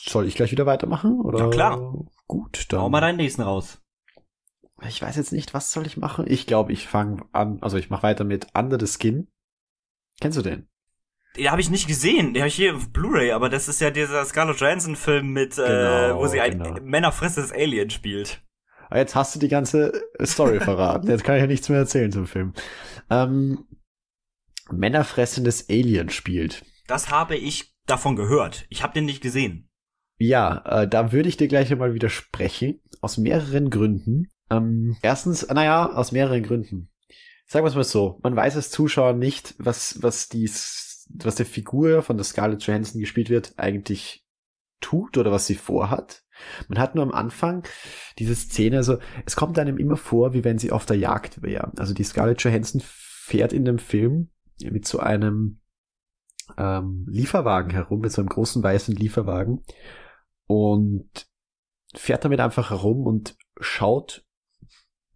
Soll ich gleich wieder weitermachen? Oder? Ja, klar. Gut, Hau dann. mal deinen nächsten raus. Ich weiß jetzt nicht, was soll ich machen? Ich glaube, ich fange an, also ich mache weiter mit Under the Skin. Kennst du den? Den habe ich nicht gesehen. Den habe ich hier auf Blu-ray, aber das ist ja dieser Scarlett Johansson-Film mit, äh, Genau, wo sie ein genau. männerfressendes Alien spielt. Ah, Jetzt hast du die ganze Story <laughs> verraten. Jetzt kann ich ja nichts mehr erzählen zum Film. Ähm, Männerfressendes Alien spielt. Das habe ich davon gehört. Ich habe den nicht gesehen. Ja, äh, da würde ich dir gleich einmal widersprechen. Aus mehreren Gründen. Ähm, erstens, naja, aus mehreren Gründen. Sagen wir es mal so, man weiß als Zuschauer nicht, was, was die, was der Figur von der Scarlett Johansson gespielt wird, eigentlich tut oder was sie vorhat. Man hat nur am Anfang diese Szene, also es kommt einem immer vor, wie wenn sie auf der Jagd wäre. Also die Scarlett Johansson fährt in dem Film mit so einem ähm, Lieferwagen herum, mit so einem großen weißen Lieferwagen und fährt damit einfach herum und schaut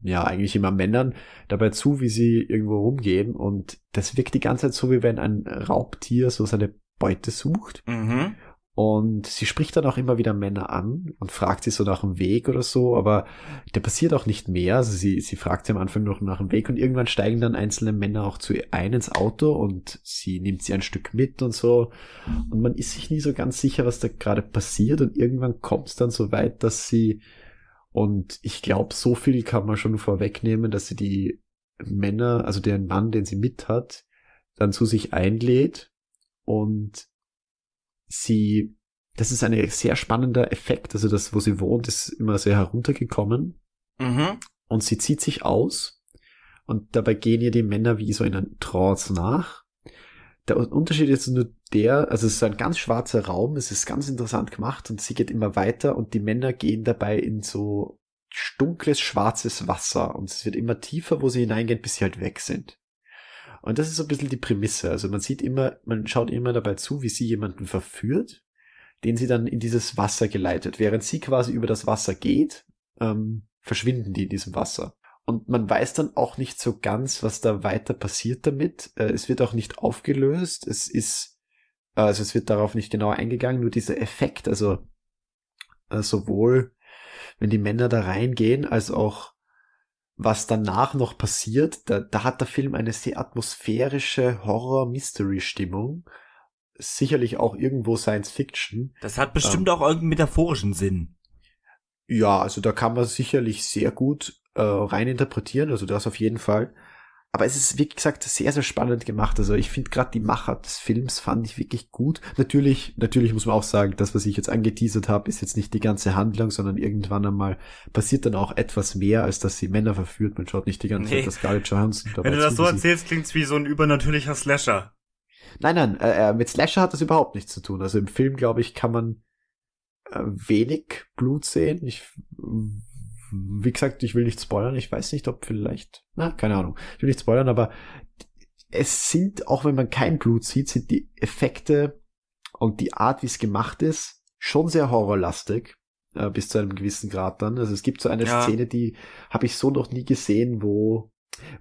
ja eigentlich immer Männern dabei zu, wie sie irgendwo rumgehen und das wirkt die ganze Zeit so, wie wenn ein Raubtier so seine Beute sucht. Mhm. Und sie spricht dann auch immer wieder Männer an und fragt sie so nach dem Weg oder so, aber der passiert auch nicht mehr. Also sie, sie fragt sie am Anfang noch nach dem Weg und irgendwann steigen dann einzelne Männer auch zu ihr ein ins Auto und sie nimmt sie ein Stück mit und so. Und man ist sich nie so ganz sicher, was da gerade passiert und irgendwann kommt es dann so weit, dass sie, und ich glaube, so viel kann man schon vorwegnehmen, dass sie die Männer, also den Mann, den sie mit hat, dann zu sich einlädt und sie, das ist ein sehr spannender Effekt. Also das, wo sie wohnt, ist immer sehr heruntergekommen. Mhm. Und sie zieht sich aus. Und dabei gehen ihr die Männer wie so in einen Trance nach. Der Unterschied ist nur der, also es ist ein ganz schwarzer Raum, es ist ganz interessant gemacht und sie geht immer weiter und die Männer gehen dabei in so dunkles, schwarzes Wasser und es wird immer tiefer, wo sie hineingehen, bis sie halt weg sind. Und das ist so ein bisschen die Prämisse. Also man sieht immer, man schaut immer dabei zu, wie sie jemanden verführt, den sie dann in dieses Wasser geleitet. Während sie quasi über das Wasser geht, ähm, verschwinden die in diesem Wasser. Und man weiß dann auch nicht so ganz, was da weiter passiert damit. Äh, es wird auch nicht aufgelöst. Es ist, also es wird darauf nicht genau eingegangen, nur dieser Effekt, also äh, sowohl wenn die Männer da reingehen, als auch was danach noch passiert, da, da hat der Film eine sehr atmosphärische Horror-Mystery-Stimmung. Sicherlich auch irgendwo Science Fiction. Das hat bestimmt ähm, auch irgendeinen metaphorischen Sinn. Ja, also da kann man sicherlich sehr gut äh, rein interpretieren, also das auf jeden Fall. Aber es ist, wie gesagt, sehr, sehr spannend gemacht. Also ich finde gerade die Macher des Films fand ich wirklich gut. Natürlich, natürlich muss man auch sagen, das, was ich jetzt angeteasert habe, ist jetzt nicht die ganze Handlung, sondern irgendwann einmal passiert dann auch etwas mehr, als dass sie Männer verführt. Man schaut nicht die ganze nee. Zeit das Scarlett Johansson dabei Wenn du das so erzählst, klingt's wie so ein übernatürlicher Slasher. Nein, nein, äh, äh, mit Slasher hat das überhaupt nichts zu tun. Also im Film, glaube ich, kann man äh, wenig Blut sehen. Ich wie gesagt, ich will nicht spoilern. Ich weiß nicht, ob vielleicht, na, keine Ahnung. Ich will nicht spoilern, aber es sind, auch wenn man kein Blut sieht, sind die Effekte und die Art, wie es gemacht ist, schon sehr horrorlastig. Äh, bis zu einem gewissen Grad dann. Also es gibt so eine ja. Szene, die habe ich so noch nie gesehen, wo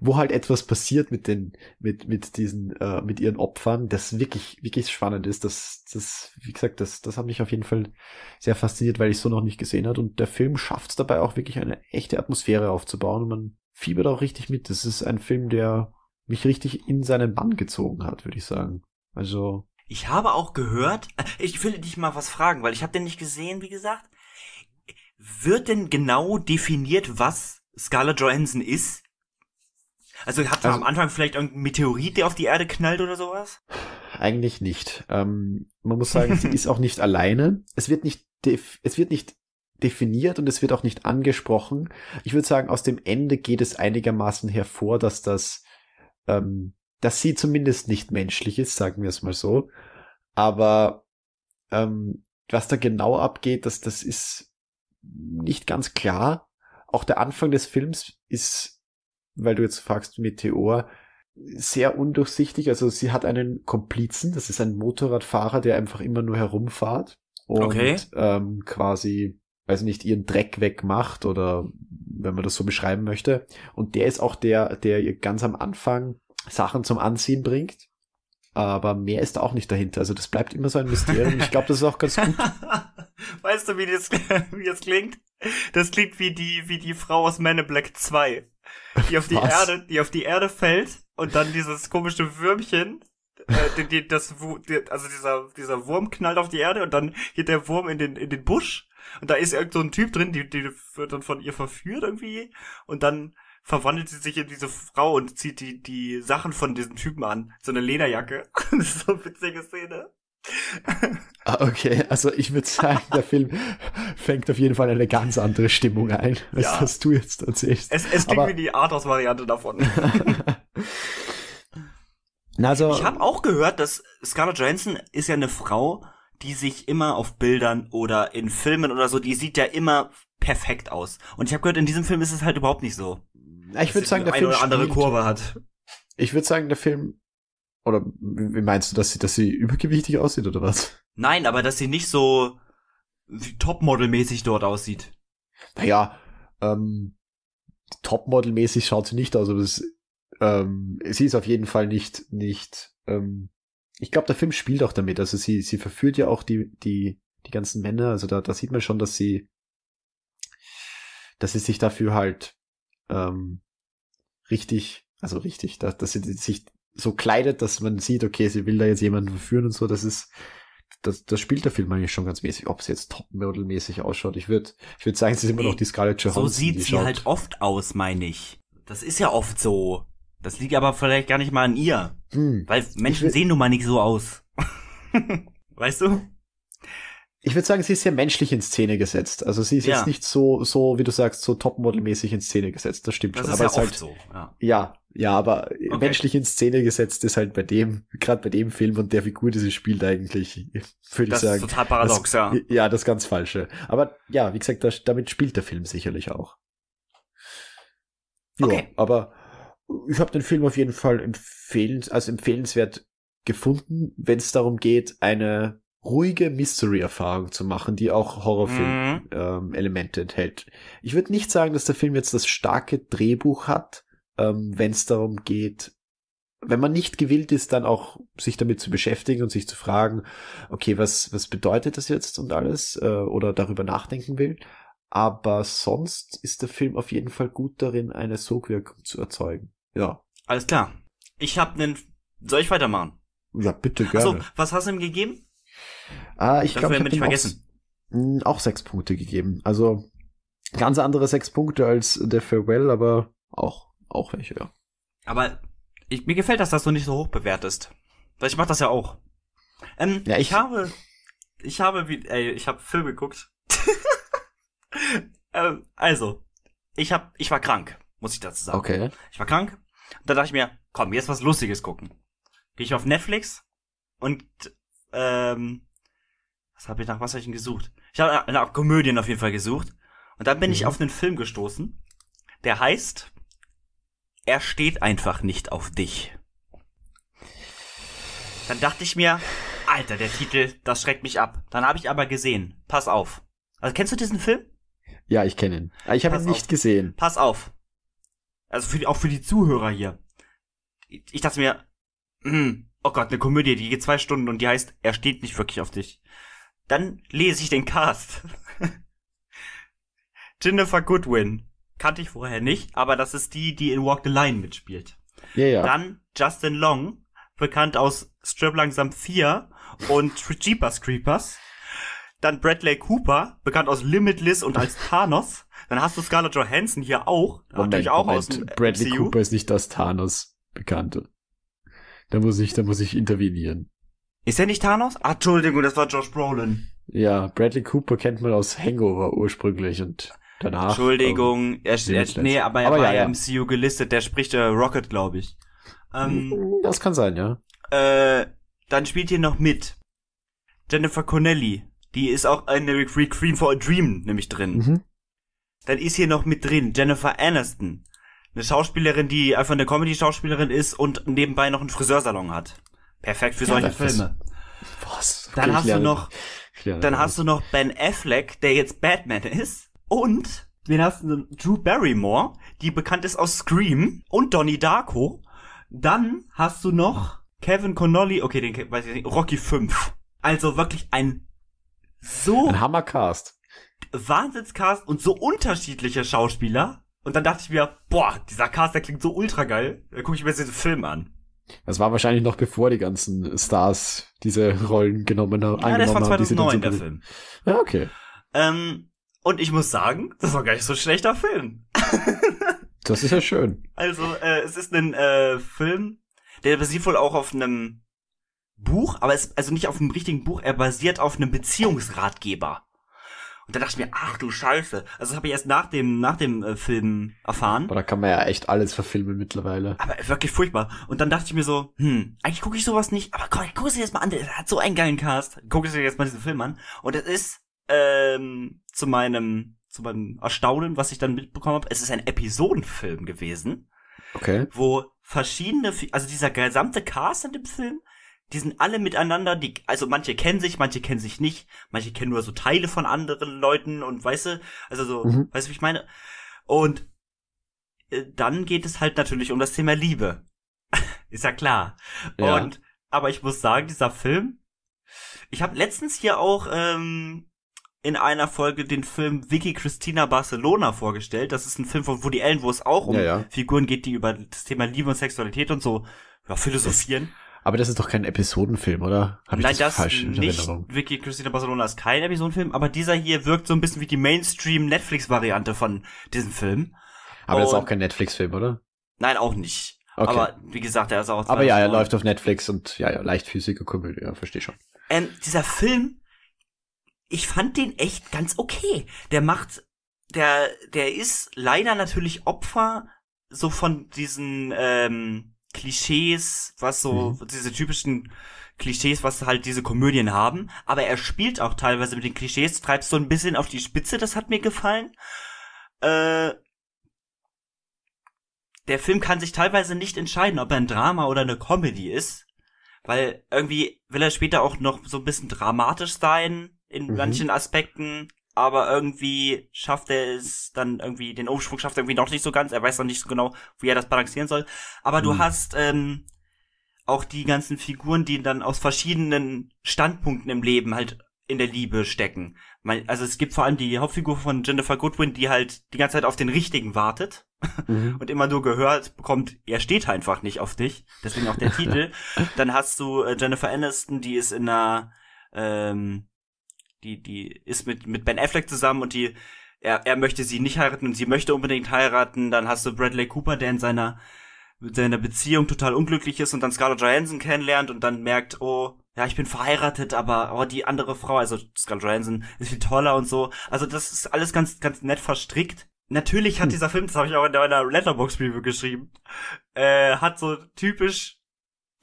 wo halt etwas passiert mit den, mit, mit diesen, äh, mit ihren Opfern, das wirklich, wirklich spannend ist. Das, das, wie gesagt, das, das hat mich auf jeden Fall sehr fasziniert, weil ich so noch nicht gesehen hat. Und der Film schafft es dabei auch wirklich eine echte Atmosphäre aufzubauen und man fiebert auch richtig mit. Das ist ein Film, der mich richtig in seinen Bann gezogen hat, würde ich sagen. Also. Ich habe auch gehört, äh, ich will dich mal was fragen, weil ich habe den nicht gesehen, wie gesagt. Wird denn genau definiert, was Scarlett Johansson ist? Also hat also, am Anfang vielleicht irgendein Meteorit, der auf die Erde knallt oder sowas? Eigentlich nicht. Ähm, man muss sagen, sie <laughs> ist auch nicht alleine. Es wird nicht, es wird nicht definiert und es wird auch nicht angesprochen. Ich würde sagen, aus dem Ende geht es einigermaßen hervor, dass das, ähm, dass sie zumindest nicht menschlich ist, sagen wir es mal so. Aber ähm, was da genau abgeht, das, das ist nicht ganz klar. Auch der Anfang des Films ist weil du jetzt fragst, Meteor, sehr undurchsichtig. Also sie hat einen Komplizen, das ist ein Motorradfahrer, der einfach immer nur herumfahrt und okay. ähm, quasi, weiß nicht, ihren Dreck wegmacht oder wenn man das so beschreiben möchte. Und der ist auch der, der ihr ganz am Anfang Sachen zum Anziehen bringt. Aber mehr ist auch nicht dahinter. Also das bleibt immer so ein Mysterium. Ich glaube, das ist auch ganz gut. <laughs> weißt du, wie das, <laughs> wie das klingt? Das klingt wie die, wie die Frau aus Man in Black 2 <laughs> die auf die Was? Erde, die auf die Erde fällt und dann dieses komische Würmchen, äh, die, die, das, die, also dieser, dieser Wurm knallt auf die Erde und dann geht der Wurm in den, in den Busch und da ist irgend so ein Typ drin, die, die wird dann von ihr verführt irgendwie und dann verwandelt sie sich in diese Frau und zieht die, die Sachen von diesem Typen an. So eine Lederjacke. <laughs> das ist so eine witzige Szene. Ah, okay, also ich würde sagen, der Film fängt auf jeden Fall eine ganz andere Stimmung ein, als Ja. das du jetzt erzählst. Es, es klingt Aber- wie die Arthouse-Variante davon. <laughs> Also, Ich habe auch gehört, dass Scarlett Johansson ist ja eine Frau, die sich immer auf Bildern oder in Filmen oder so, die sieht ja immer perfekt aus. Und ich habe gehört, in diesem Film ist es halt überhaupt nicht so. ich würde sagen, der eine Film oder andere spielt- Kurve hat. Ich würde sagen, der Film, oder wie meinst du, dass sie, dass sie übergewichtig aussieht oder was? Nein, aber dass sie nicht so Topmodel-mäßig dort aussieht. Naja, ähm, Topmodel-mäßig schaut sie nicht aus, aber es, ähm, sie ist auf jeden Fall nicht, nicht, ähm, ich glaube, der Film spielt auch damit. Also sie, sie verführt ja auch die, die, die ganzen Männer. Also da, da sieht man schon, dass sie, dass sie sich dafür halt, ähm, richtig, also richtig, dass, dass sie sich so kleidet, dass man sieht, okay, sie will da jetzt jemanden verführen und so. Das ist, das, das spielt der Film eigentlich schon ganz mäßig. Ob sie jetzt Topmodel-mäßig ausschaut, ich würde, ich würde sagen, sie ist immer noch die Scarlett Johansson. So sieht sie schaut- halt oft aus, meine ich. Das ist ja oft so. Das liegt aber vielleicht gar nicht mal an ihr. Hm. Weil Menschen sehen nun mal nicht so aus. <laughs> weißt du? Ich würde sagen, sie ist sehr menschlich in Szene gesetzt. Also sie ist Ja. jetzt nicht so, so, wie du sagst, so topmodelmäßig in Szene gesetzt. Das stimmt Das schon. ist aber ja es oft ist halt, so. Ja. ja, ja, aber menschlich in Szene gesetzt ist halt bei dem, gerade bei dem Film und der Figur, die sie spielt eigentlich, würde ich Das sagen. ist total paradox, das, ja. Ja, das ganz Falsche. Aber ja, wie gesagt, das, damit spielt der Film sicherlich auch. Ja, Okay. aber ich habe den Film auf jeden Fall empfehlens, als empfehlenswert gefunden, wenn es darum geht, eine ruhige Mystery-Erfahrung zu machen, die auch Horrorfilm Mhm. ähm, enthält. Ich würde nicht sagen, dass der Film jetzt das starke Drehbuch hat, ähm, wenn es darum geht, wenn man nicht gewillt ist, dann auch sich damit zu beschäftigen und sich zu fragen, okay, was, was bedeutet das jetzt und alles, äh, oder darüber nachdenken will. Aber sonst ist der Film auf jeden Fall gut darin, eine Sogwirkung zu erzeugen. Ja. Alles klar. Ich habe einen. Soll ich weitermachen? Ja, bitte gerne. was hast du ihm gegeben? ah, ich glaube, ich habe nicht ihm auch, vergessen. mh, auch sechs Punkte gegeben. Also ganz andere sechs Punkte als der Farewell, aber auch, auch welche, ja. Aber ich, mir gefällt das, dass du nicht so hoch bewertest. Weil ich mach das ja auch. Ähm, Ja, ich, ich- habe, ich habe, wie, ey, ich habe Film geguckt. <laughs> ähm, also, ich hab, ich war krank, muss ich dazu sagen. Okay. Ich war krank. Und da dachte ich mir, komm, jetzt was Lustiges gucken. Gehe ich auf Netflix und ähm, was habe ich nach was hab ich denn gesucht? Ich habe nach Komödien auf jeden Fall gesucht. Und dann bin ich Mhm. auf einen Film gestoßen, der heißt Er steht einfach nicht auf dich. Dann dachte ich mir, Alter, der Titel, das schreckt mich ab. Dann habe ich aber gesehen, pass auf. Also kennst du diesen Film? Ja, ich kenne ihn. Ah, Ich habe ihn nicht auf. gesehen. Pass auf. Also für die, auch für die Zuhörer hier. Ich, dachte mir, hm, oh Gott, eine Komödie, die geht zwei Stunden und die heißt, er steht nicht wirklich auf dich. Dann lese ich den Cast. <laughs> Jennifer Goodwin. Kannte ich vorher nicht, aber das ist die, die in Walk the Line mitspielt. Ja, ja. Dann Justin Long, bekannt aus Strip Langsam 4 und Jeepers Creepers. Dann Bradley Cooper, bekannt aus Limitless und als Thanos. Dann hast du Scarlett Johansson hier auch, natürlich auch aus dem Bradley MCU. Cooper ist nicht das Thanos Bekannte. Da muss ich, da muss ich intervenieren. Ist er nicht Thanos? Ah, Entschuldigung, das war Josh Brolin. Ja, Bradley Cooper kennt man aus Hangover ursprünglich und danach. Entschuldigung, er, er, Limitless. nee, aber er Aber war ja, ja, MCU gelistet, der spricht äh, Rocket, glaube ich. Ähm, Ähm, das kann sein, ja. Äh, dann spielt hier noch mit Jennifer Connelly. Die ist auch in der Requiem for a Dream nämlich drin. Mhm. Dann ist hier noch mit drin Jennifer Aniston. Eine Schauspielerin, die einfach eine Comedy-Schauspielerin ist und nebenbei noch einen Friseursalon hat. Perfekt für Ja, solche Filme. Was? Dann ich hast du noch, dann hast du noch Ben Affleck, der jetzt Batman ist. Und den hast du Drew Barrymore, die bekannt ist aus Scream und Donnie Darko. Dann hast du noch Kevin Connolly, okay, den weiß ich nicht, Rocky 5. Also wirklich ein so Ein Hammercast. Wahnsinnscast und so unterschiedliche Schauspieler. Und dann dachte ich mir, boah, dieser Cast, der klingt so ultra geil. Da gucke ich mir jetzt diesen Film an. Das war wahrscheinlich noch bevor die ganzen Stars diese Rollen genommen haben. Ja, haben, sie dann 2009, so der Film. Ja, okay. Ähm, und ich muss sagen, das war gar nicht so ein schlechter Film. <laughs> Das ist ja schön. Also, äh, es ist ein äh, Film, der basiert wohl auch auf einem Buch, aber es also nicht auf einem richtigen Buch, er basiert auf einem Beziehungsratgeber. Und da dachte ich mir, ach du Scheiße. Also das habe ich erst nach dem nach dem äh, Film erfahren. Aber da kann man ja echt alles verfilmen mittlerweile. Aber wirklich furchtbar. Und dann dachte ich mir so, hm, eigentlich gucke ich sowas nicht, aber guck, guck es dir jetzt mal an, der hat so einen geilen Cast. Guck es dir jetzt mal diesen Film an. Und es ist ähm, zu meinem zu meinem Erstaunen, was ich dann mitbekommen habe, es ist ein Episodenfilm gewesen. Okay. Wo verschiedene, also dieser gesamte Cast in dem Film, die sind alle miteinander, die, also manche kennen sich, manche kennen sich nicht, manche kennen nur so Teile von anderen Leuten und weißt du, also so, mhm. weißt du, wie ich meine? Und äh, dann geht es halt natürlich um das Thema Liebe. <laughs> Ist ja klar. Ja. Und, aber ich muss sagen, dieser Film, ich habe letztens hier auch ähm, in einer Folge den Film Vicky Christina Barcelona vorgestellt. Das ist ein Film von Woody Allen, wo es auch um ja, ja. Figuren geht, die über das Thema Liebe und Sexualität und so ja, philosophieren. Aber das ist doch kein Episodenfilm, oder? Hab ich Nein, das, das falsch in nicht. Erinnerung? Vicky Christina Barcelona ist kein Episodenfilm, aber dieser hier wirkt so ein bisschen wie die Mainstream-Netflix-Variante von diesem Film. Aber und das ist auch kein Netflix-Film, oder? Nein, auch nicht. Okay. Aber wie gesagt, er ist auch. Aber ja, er läuft auf Netflix und ja, ja, leichtfüßige Komödie, ja, verstehe schon. Ähm, dieser Film ich fand den echt ganz okay. Der macht, der, der ist leider natürlich Opfer so von diesen ähm, Klischees, was so, mhm. diese typischen Klischees, was halt diese Komödien haben. Aber er spielt auch teilweise mit den Klischees, treibt so ein bisschen auf die Spitze, das hat mir gefallen. Äh, der Film kann sich teilweise nicht entscheiden, ob er ein Drama oder eine Comedy ist. Weil irgendwie will er später auch noch so ein bisschen dramatisch sein in mhm. manchen Aspekten, aber irgendwie schafft er es dann irgendwie, den Umschwung schafft er irgendwie noch nicht so ganz. Er weiß noch nicht so genau, wie er das balancieren soll. Aber mhm. du hast ähm, auch die ganzen Figuren, die dann aus verschiedenen Standpunkten im Leben halt in der Liebe stecken. Also es gibt vor allem die Hauptfigur von Jennifer Goodwin, die halt die ganze Zeit auf den Richtigen wartet <laughs> mhm. und immer nur gehört bekommt, er steht einfach nicht auf dich. Deswegen auch der <laughs> Titel. Dann hast du äh, Jennifer Aniston, die ist in einer ähm, die, die ist mit, mit Ben Affleck zusammen und die, er, er möchte sie nicht heiraten und sie möchte unbedingt heiraten. Dann hast du Bradley Cooper, der in seiner, mit seiner Beziehung total unglücklich ist und dann Scarlett Johansson kennenlernt und dann merkt, oh, ja, ich bin verheiratet, aber oh, die andere Frau, also Scarlett Johansson, ist viel toller und so. Also das ist alles ganz, ganz nett verstrickt. Natürlich hat hm. dieser Film, das habe ich auch in meiner Letterbox-Review geschrieben, äh, hat so typisch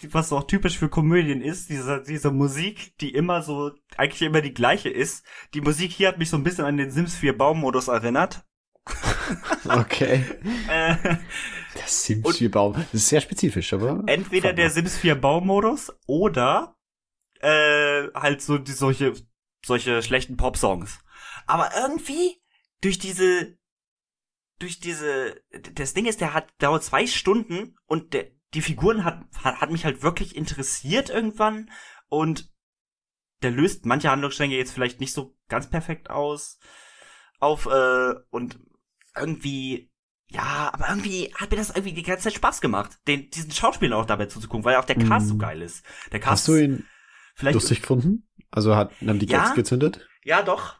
was auch typisch für Komödien ist, diese, diese Musik, die immer so, eigentlich immer die gleiche ist. Die Musik hier hat mich so ein bisschen an den Sims 4 Baummodus erinnert. <laughs> okay. äh, der Sims 4 Baum, das ist sehr spezifisch, aber. Entweder der Sims 4 Baummodus oder äh, halt so die, solche, solche schlechten Pop-Songs. Aber irgendwie, durch diese, durch diese, das Ding ist, der hat, dauert zwei Stunden und der, die Figuren hat, hat, hat mich halt wirklich interessiert irgendwann und der löst manche Handlungsstränge jetzt vielleicht nicht so ganz perfekt aus auf äh, und irgendwie ja, aber irgendwie hat mir das irgendwie die ganze Zeit Spaß gemacht, den diesen Schauspieler auch dabei zuzugucken, weil auch der Cast mm. so mhm. geil ist. Der Cast Hast du ihn vielleicht lustig gefunden? Also hat haben die Gags ja, gezündet? Ja, doch.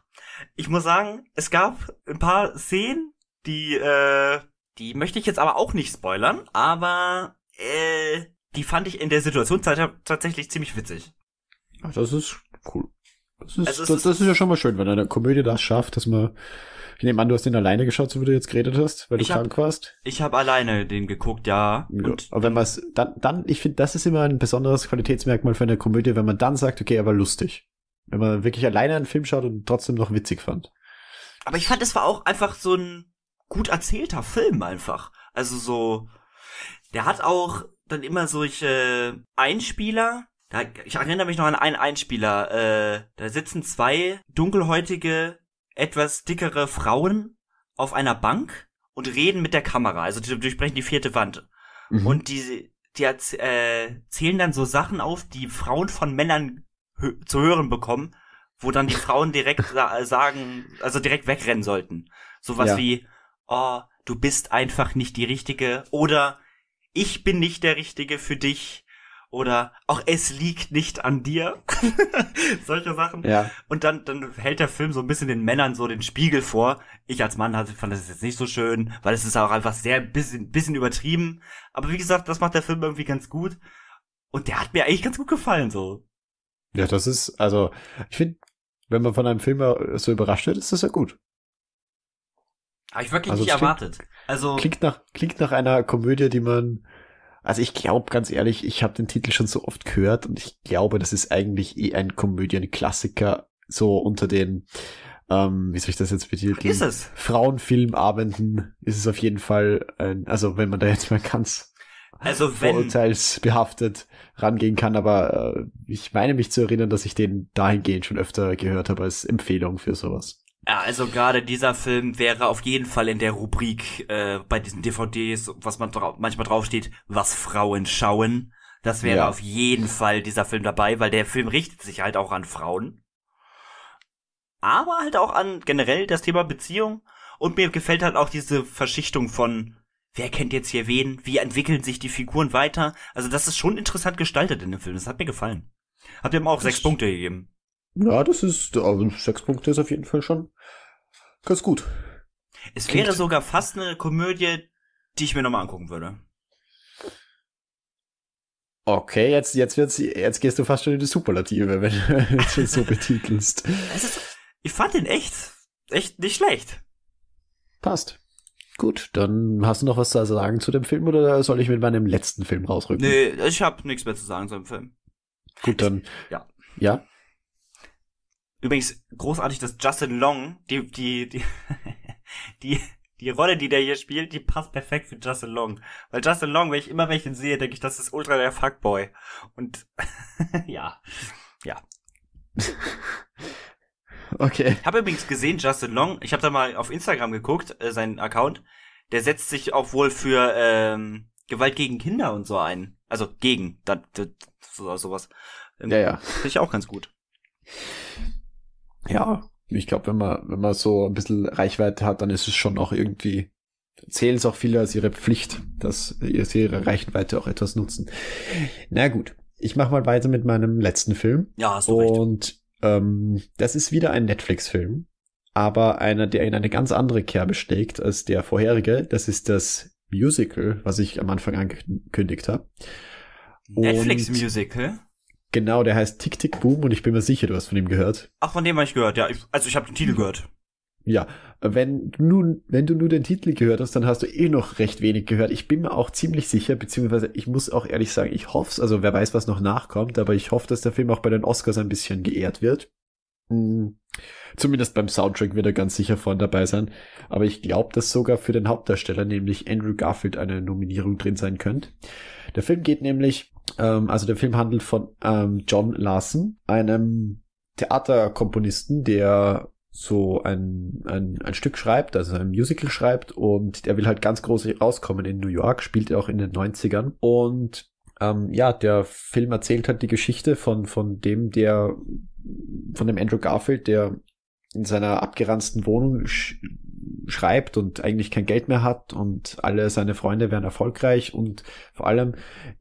Ich muss sagen, es gab ein paar Szenen, die äh, die möchte ich jetzt aber auch nicht spoilern, aber äh, die fand ich in der Situation tatsächlich ziemlich witzig. Ach, das ist cool. Das ist, also das, das, ist ja schon mal schön, wenn eine Komödie das schafft, dass man. Ich nehme an, du hast den alleine geschaut, so wie du jetzt geredet hast, weil du ich krank warst. Ich habe alleine den geguckt, ja. ja. Und aber wenn man es dann, dann, ich finde, das ist immer ein besonderes Qualitätsmerkmal für eine Komödie, wenn man dann sagt, okay, aber lustig. Wenn man wirklich alleine einen Film schaut und trotzdem noch witzig fand. Aber ich fand, es war auch einfach so ein gut erzählter Film einfach. Also so, der hat auch dann immer solche Einspieler. Da, ich erinnere mich noch an einen Einspieler. Äh, da sitzen zwei dunkelhäutige, etwas dickere Frauen auf einer Bank und reden mit der Kamera. Also die durchbrechen die vierte Wand. Mhm. Und die, die äh, zählen dann so Sachen auf, die Frauen von Männern zu hören bekommen, wo dann die Frauen direkt sa sagen, also direkt wegrennen sollten. Sowas ja. wie, oh, du bist einfach nicht die richtige oder ich bin nicht der Richtige für dich oder auch es liegt nicht an dir. <laughs> Solche Sachen. Ja. Und dann, dann hält der Film so ein bisschen den Männern so den Spiegel vor. Ich als Mann hatte, fand das jetzt nicht so schön, weil es ist auch einfach sehr bisschen, bisschen übertrieben. Aber wie gesagt, das macht der Film irgendwie ganz gut. Und der hat mir eigentlich ganz gut gefallen, so. Ja, das ist, also, ich finde, wenn man von einem Film so überrascht wird, ist das ja gut. Habe ich wirklich also nicht erwartet. Klingt, also klingt nach klingt nach einer Komödie, die man also ich glaube ganz ehrlich, ich habe den Titel schon so oft gehört und ich glaube, das ist eigentlich eh ein Komödienklassiker so unter den ähm, wie soll ich das jetzt betiteln? Ist es? Frauenfilmabenden ist es auf jeden Fall ein, also wenn man da jetzt mal ganz also wenn, vorurteilsbehaftet rangehen kann, aber äh, ich meine mich zu erinnern, dass ich den dahingehend schon öfter gehört habe als Empfehlung für sowas. Ja, also gerade dieser Film wäre auf jeden Fall in der Rubrik äh, bei diesen DVDs, was man dra manchmal draufsteht, was Frauen schauen. Das wäre ja. auf jeden Fall dieser Film dabei, weil der Film richtet sich halt auch an Frauen. Aber halt auch an generell das Thema Beziehung. Und mir gefällt halt auch diese Verschichtung von, wer kennt jetzt hier wen, wie entwickeln sich die Figuren weiter. Also das ist schon interessant gestaltet in dem Film. Das hat mir gefallen. Hat mir auch das sechs Punkte gegeben. Ja, das ist, also sechs Punkte ist auf jeden Fall schon ganz gut. Es Klingt. wäre sogar fast eine Komödie, die ich mir nochmal angucken würde. Okay, jetzt, jetzt wird's, jetzt gehst du fast schon in die Superlative, wenn du <laughs> es so <laughs> betitelst. Ist, ich fand den echt, echt nicht schlecht. Passt. Gut, dann hast du noch was zu sagen zu dem Film oder soll ich mit meinem letzten Film rausrücken? Nee, ich habe nichts mehr zu sagen zu dem Film. Gut, dann. Ja. Ja. Übrigens großartig, dass Justin Long, die, die, die, <laughs> die, die Rolle, die der hier spielt, die passt perfekt für Justin Long. Weil Justin Long, wenn ich immer welchen sehe, denke ich, das ist ultra der Fuckboy. Und <laughs> ja, ja. Okay. Ich habe übrigens gesehen, Justin Long, ich habe da mal auf Instagram geguckt, äh, seinen Account, der setzt sich auch wohl für ähm, Gewalt gegen Kinder und so ein. Also gegen, da, da, so, sowas. Ähm, ja, ja. Finde ich auch ganz gut ja, ich glaube, wenn man, wenn man so ein bisschen Reichweite hat, dann ist es schon auch irgendwie, zählen es auch viele als ihre Pflicht, dass sie ihre Reichweite auch etwas nutzen. Na gut, ich mache mal weiter mit meinem letzten Film. Ja, hast du Und recht. Ähm, das ist wieder ein Netflix-Film, aber einer, der in eine ganz andere Kerbe steckt als der vorherige. Das ist das Musical, was ich am Anfang angekündigt habe. Netflix-Musical? Genau, der heißt Tick Tick Boom und ich bin mir sicher, du hast von ihm gehört. Ach, von dem habe ich gehört, ja. Ich, also ich habe den Titel gehört. Ja, wenn du, nun, wenn du nur den Titel gehört hast, dann hast du eh noch recht wenig gehört. Ich bin mir auch ziemlich sicher, beziehungsweise ich muss auch ehrlich sagen, ich hoffe also wer weiß, was noch nachkommt, aber ich hoffe, dass der Film auch bei den Oscars ein bisschen geehrt wird. Hm, zumindest beim Soundtrack wird er ganz sicher vorne dabei sein. Aber ich glaube, dass sogar für den Hauptdarsteller, nämlich Andrew Garfield, eine Nominierung drin sein könnte. Der Film geht nämlich ähm, also der Film handelt von ähm, John Larson, einem Theaterkomponisten, der so ein, ein, ein Stück schreibt, also ein Musical schreibt und der will halt ganz groß rauskommen in New York, spielt er auch in den 90ern und ähm, ja, der Film erzählt halt die Geschichte von, von dem, der, von dem Andrew Garfield, der in seiner abgeranzten Wohnung schreibt und eigentlich kein Geld mehr hat und alle seine Freunde werden erfolgreich und vor allem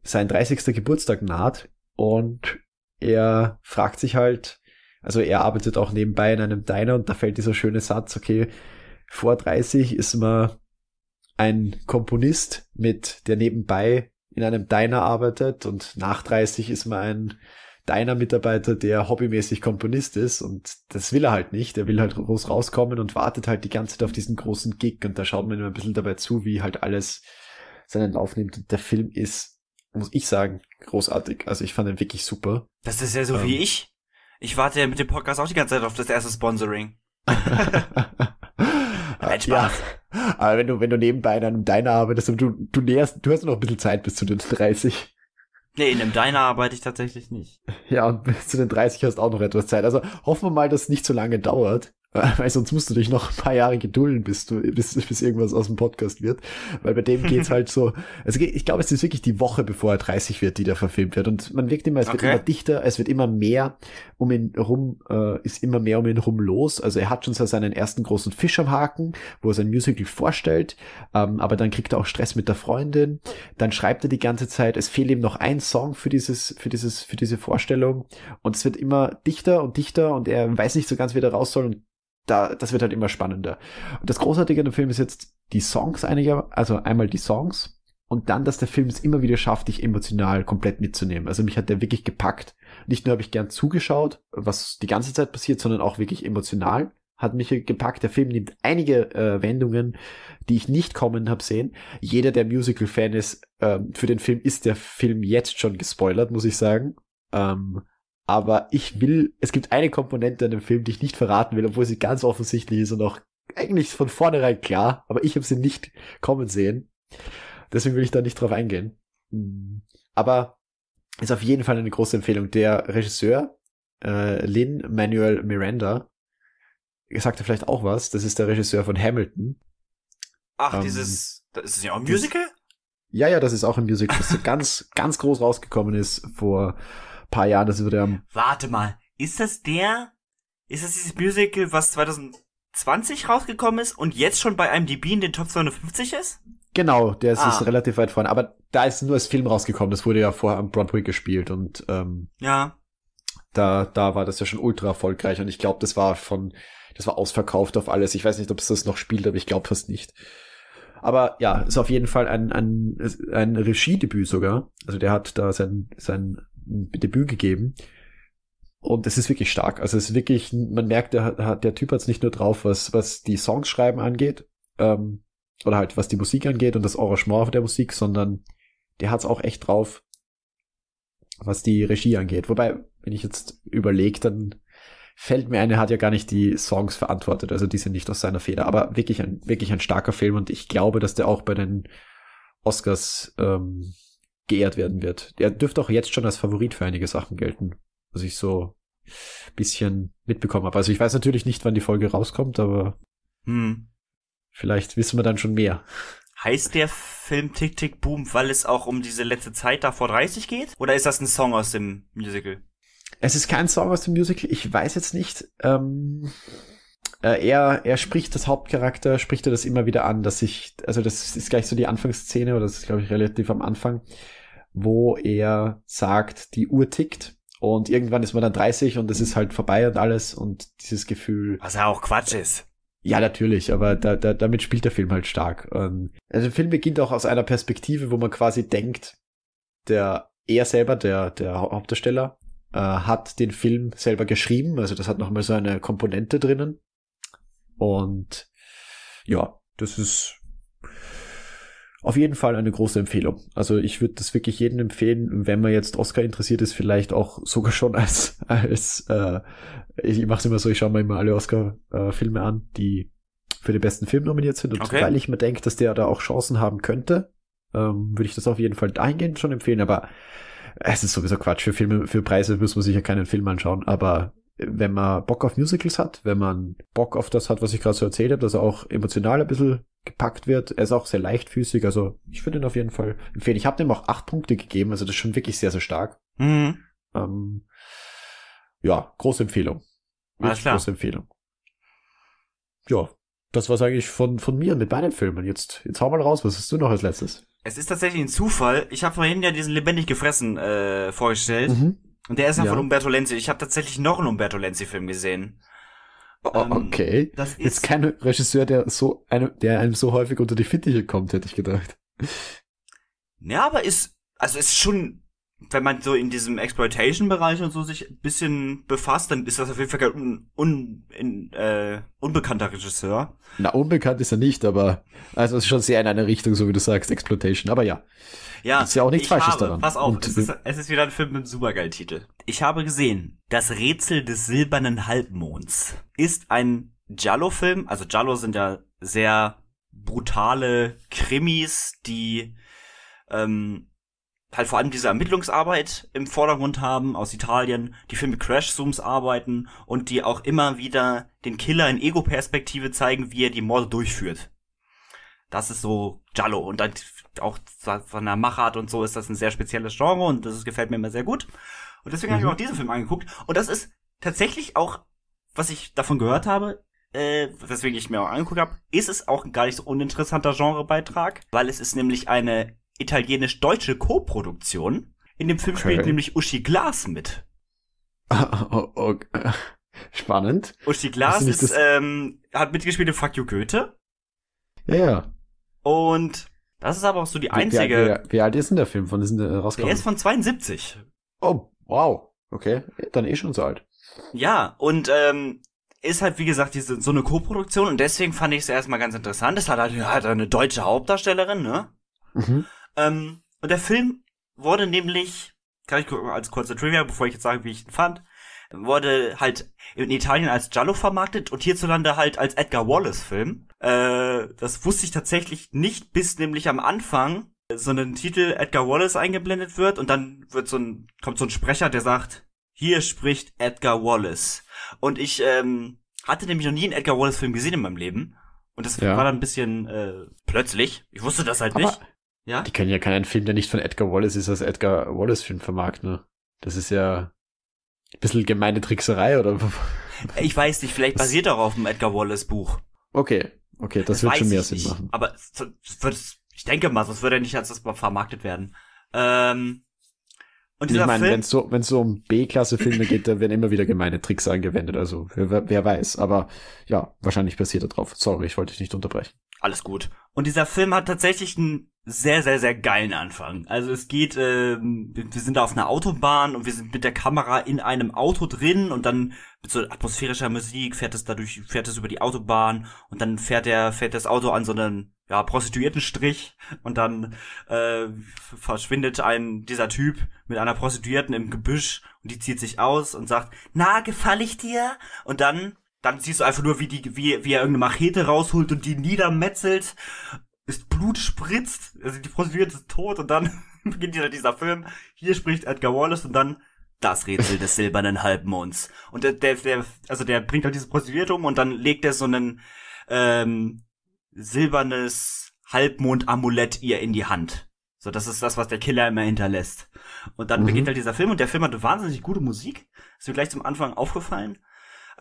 sein 30. Geburtstag naht und er fragt sich halt, also er arbeitet auch nebenbei in einem Diner und da fällt dieser schöne Satz, okay, vor 30 ist man ein Komponist mit, der nebenbei in einem Diner arbeitet und nach 30 ist man ein deiner Mitarbeiter, der hobbymäßig Komponist ist und das will er halt nicht. Er will halt groß rauskommen und wartet halt die ganze Zeit auf diesen großen Gig und da schaut man immer ein bisschen dabei zu, wie halt alles seinen Lauf nimmt. Und der Film ist, muss ich sagen, großartig. Also ich fand ihn wirklich super. Das ist ja so ähm, wie ich. Ich warte ja mit dem Podcast auch die ganze Zeit auf das erste Sponsoring. <laughs> Nein, Spaß. Ja, aber wenn du, wenn du nebenbei einem Diner arbeitest und du, du näherst, du hast noch ein bisschen Zeit bis zu den 30. Nee, in einem Diner arbeite ich tatsächlich nicht. Ja, und bis <laughs> zu den 30 hast auch noch etwas Zeit. Also hoffen wir mal, dass es nicht so lange dauert. <laughs> Weil sonst musst du dich noch ein paar Jahre gedulden, bis du, bis, bis irgendwas aus dem Podcast wird. Weil bei dem geht's halt so, also ich glaube, es ist wirklich die Woche, bevor er 30 wird, die da verfilmt wird. Und man wirkt immer, es wird immer dichter, es wird immer mehr um ihn rum, äh, ist immer mehr um ihn rum los. Also er hat schon so seinen ersten großen Fisch am Haken, wo er sein Musical vorstellt, ähm, aber dann kriegt er auch Stress mit der Freundin. Dann schreibt er die ganze Zeit, es fehlt ihm noch ein Song für dieses, für dieses, für diese Vorstellung. Und es wird immer dichter und dichter und er weiß nicht so ganz, wie er raus soll. Da, das wird halt immer spannender. Und das Großartige an dem Film ist jetzt die Songs einiger, also einmal die Songs und dann, dass der Film es immer wieder schafft, dich emotional komplett mitzunehmen. Also mich hat der wirklich gepackt. Nicht nur habe ich gern zugeschaut, was die ganze Zeit passiert, sondern auch wirklich emotional hat mich gepackt. Der Film nimmt einige äh, Wendungen, die ich nicht kommen habe sehen. Jeder, der Musical-Fan ist, ähm, für den Film ist der Film jetzt schon gespoilert, muss ich sagen. Ähm, aber ich will, es gibt eine Komponente in dem Film, die ich nicht verraten will, obwohl sie ganz offensichtlich ist und auch eigentlich von vornherein klar, aber ich habe sie nicht kommen sehen. Deswegen will ich da nicht drauf eingehen. Hm. Aber ist auf jeden Fall eine große Empfehlung. Der Regisseur, äh, Lin Manuel Miranda, sagte vielleicht auch was. Das ist der Regisseur von Hamilton. Ach, ähm, dieses, das ist ja auch ein Musical? ja, ja, das ist auch ein Musical, das so ganz, <laughs> ganz groß rausgekommen ist vor paar Jahren. Das wurde am. Warte mal, ist das der? Ist das dieses Musical, was 2020 rausgekommen ist und jetzt schon bei IMDb in den Top 250 ist? Genau, der ist, ah. ist relativ weit vorne. Aber da ist nur als Film rausgekommen. Das wurde ja vorher am Broadway gespielt und ähm, ja. Da, da war das ja schon ultra erfolgreich und ich glaube, das war von, das war ausverkauft auf alles. Ich weiß nicht, ob es das noch spielt, aber ich glaube fast nicht. Aber ja, ist auf jeden Fall ein, ein, ein Regiedebüt sogar. Also der hat da sein, sein Debüt gegeben. Und es ist wirklich stark. Also es ist wirklich, man merkt, der, der Typ hat es nicht nur drauf, was, was die Songs schreiben angeht, ähm, oder halt was die Musik angeht und das Arrangement der Musik, sondern der hat es auch echt drauf, was die Regie angeht. Wobei, wenn ich jetzt überlege, dann fällt mir ein, er hat ja gar nicht die Songs verantwortet, also die sind nicht aus seiner Feder. Aber wirklich ein, wirklich ein starker Film und ich glaube, dass der auch bei den Oscars ähm, geehrt werden wird. Der dürfte auch jetzt schon als Favorit für einige Sachen gelten, was ich so bisschen mitbekommen habe. Also ich weiß natürlich nicht, wann die Folge rauskommt, aber hm. Vielleicht wissen wir dann schon mehr. Heißt der Film Tick Tick Boom, weil es auch um diese letzte Zeit da vor 30 geht? Oder ist das ein Song aus dem Musical? Es ist kein Song aus dem Musical, ich weiß jetzt nicht. Ähm, äh, er, er spricht das Hauptcharakter, spricht er das immer wieder an, dass ich, also das ist gleich so die Anfangsszene, oder das ist, glaube ich, relativ am Anfang, wo er sagt, die Uhr tickt und irgendwann ist man dann 30 und es ist halt vorbei und alles und dieses Gefühl. Was ja auch Quatsch ist. Ja, natürlich, aber da, da, damit spielt der Film halt stark. Ähm, also der Film beginnt auch aus einer Perspektive, wo man quasi denkt, der er selber, der, der Hauptdarsteller, äh, hat den Film selber geschrieben. Also das hat nochmal so eine Komponente drinnen. Und ja, das ist auf jeden Fall eine große Empfehlung. Also ich würde das wirklich jedem empfehlen, wenn man jetzt Oscar interessiert ist, vielleicht auch sogar schon als, <laughs> als äh, ich mache es immer so, ich schaue mir immer alle Oscar-Filme äh, an, die für den besten Film nominiert sind. Und okay. weil ich mir denke, dass der da auch Chancen haben könnte, ähm, würde ich das auf jeden Fall dahingehend schon empfehlen. Aber es ist sowieso Quatsch. Für Filme, für Preise muss man sicher keinen Film anschauen. Aber wenn man Bock auf Musicals hat, wenn man Bock auf das hat, was ich gerade so erzählt habe, dass er auch emotional ein bisschen gepackt wird. Er ist auch sehr leichtfüßig, also ich würde ihn auf jeden Fall empfehlen. Ich habe dem auch acht Punkte gegeben, also das ist schon wirklich sehr, sehr stark. Mhm. Ähm, ja, große Empfehlung. Alles klar. Große Empfehlung. Ja, das war's eigentlich von, von mir mit meinen Filmen. Jetzt, jetzt hau mal raus, was hast du noch als letztes? Es ist tatsächlich ein Zufall. Ich habe vorhin ja diesen lebendig gefressen äh, vorgestellt. Mhm. Und der ist ja, ja, von Umberto Lenzi. Ich habe tatsächlich noch einen Umberto Lenzi-Film gesehen. <laughs> Oh, ähm, okay. Das ist Jetzt kein Regisseur, der so eine, der einem so häufig unter die Fittiche kommt, hätte ich gedacht. Ja, aber ist, also ist schon, wenn man so in diesem Exploitation-Bereich und so sich ein bisschen befasst, dann ist das auf jeden Fall kein un, un, in, äh, unbekannter Regisseur. Na, unbekannt ist er nicht, aber also es ist schon sehr in eine Richtung, so wie du sagst, Exploitation. Aber ja. Ja, ist ja auch nichts Falsches habe, daran. Pass auf, es ist, es ist wieder ein Film mit einem supergeilen Titel. Ich habe gesehen, Das Rätsel des silbernen Halbmonds ist ein Giallo-Film. Also Giallo sind ja sehr brutale Krimis, die ähm, halt vor allem diese Ermittlungsarbeit im Vordergrund haben aus Italien, die viel mit Crash-Zooms arbeiten und die auch immer wieder den Killer in Ego-Perspektive zeigen, wie er die Morde durchführt. Das ist so Giallo und dann auch von der Machart und so ist das ein sehr spezielles Genre und das gefällt mir immer sehr gut. Und deswegen mhm. habe ich mir auch diesen Film angeguckt. Und das ist tatsächlich auch, was ich davon gehört habe, äh, weswegen ich mir auch angeguckt habe, ist es auch ein gar nicht so uninteressanter Genrebeitrag, weil es ist nämlich eine italienisch-deutsche Co-Produktion. In dem Film okay. spielt nämlich Uschi Glas mit. <laughs> Spannend. Uschi Glas ist, ähm, hat mitgespielt in Fuck You Goethe. Ja, ja. Und Das ist aber auch so die einzige. wie, wie, wie alt ist denn der Film? Von ist denn der rausgekommen? Der ist von 72. oh, wow. Okay, dann eh schon so alt. Ja, und ähm, ist halt, wie gesagt, diese, so eine Co-Produktion und deswegen fand ich es erstmal ganz interessant. Es hat halt, halt eine deutsche Hauptdarstellerin, ne? Mhm. Ähm, und der Film wurde nämlich, kann ich als kurze Trivia, bevor ich jetzt sage, wie ich ihn fand, wurde halt in Italien als Giallo vermarktet und hierzulande halt als Edgar Wallace Film. Äh, das wusste ich tatsächlich nicht, bis nämlich am Anfang so ein Titel Edgar Wallace eingeblendet wird und dann wird so ein, kommt so ein Sprecher, der sagt, hier spricht Edgar Wallace. Und ich ähm, hatte nämlich noch nie einen Edgar Wallace Film gesehen in meinem Leben. Und das Ja. war dann ein bisschen äh, plötzlich. Ich wusste das halt Aber nicht. Ja. die können ja keinen Film, der nicht von Edgar Wallace ist, als Edgar Wallace Film vermarkten. Ne? Das ist ja bisschen gemeine Trickserei, oder? Ich weiß nicht, vielleicht Das- basiert auch auf dem Edgar Wallace Buch. Okay, okay, das, wird weiß schon mehr ich Sinn nicht. machen. Aber wird, ich denke mal, sonst würde er nicht als das mal vermarktet werden. Ähm, und Ich dieser meine, wenn es so, wenn's so um B-Klasse-Filme geht, da werden immer wieder gemeine Tricks angewendet. Also wer, wer weiß. Aber ja, wahrscheinlich passiert da drauf. Sorry, ich wollte dich nicht unterbrechen. Alles gut. Und dieser Film hat tatsächlich einen sehr, sehr, sehr geilen Anfang. Also es geht, ähm, wir sind auf einer Autobahn und wir sind mit der Kamera in einem Auto drin und dann mit so atmosphärischer Musik fährt es dadurch, fährt es über die Autobahn und dann fährt der, fährt das Auto an so einen, ja, Prostituiertenstrich und dann äh, verschwindet ein dieser Typ mit einer Prostituierten im Gebüsch und die zieht sich aus und sagt, na, gefall ich dir? Und dann, dann siehst du einfach nur, wie die, wie, wie er irgendeine Machete rausholt und die niedermetzelt, das Blut spritzt, also die Prostituierte ist tot und dann <laughs> beginnt dieser, dieser Film, hier spricht Edgar Wallace und dann das Rätsel des silbernen Halbmonds. Und der, der, der, also der bringt halt diese Prostituierte um und dann legt er so einen, ähm, silbernes Halbmond-Amulett ihr in die Hand. So, das ist das, was der Killer immer hinterlässt. Und dann Mhm. beginnt halt dieser Film und der Film hatte wahnsinnig gute Musik. Ist mir gleich zum Anfang aufgefallen.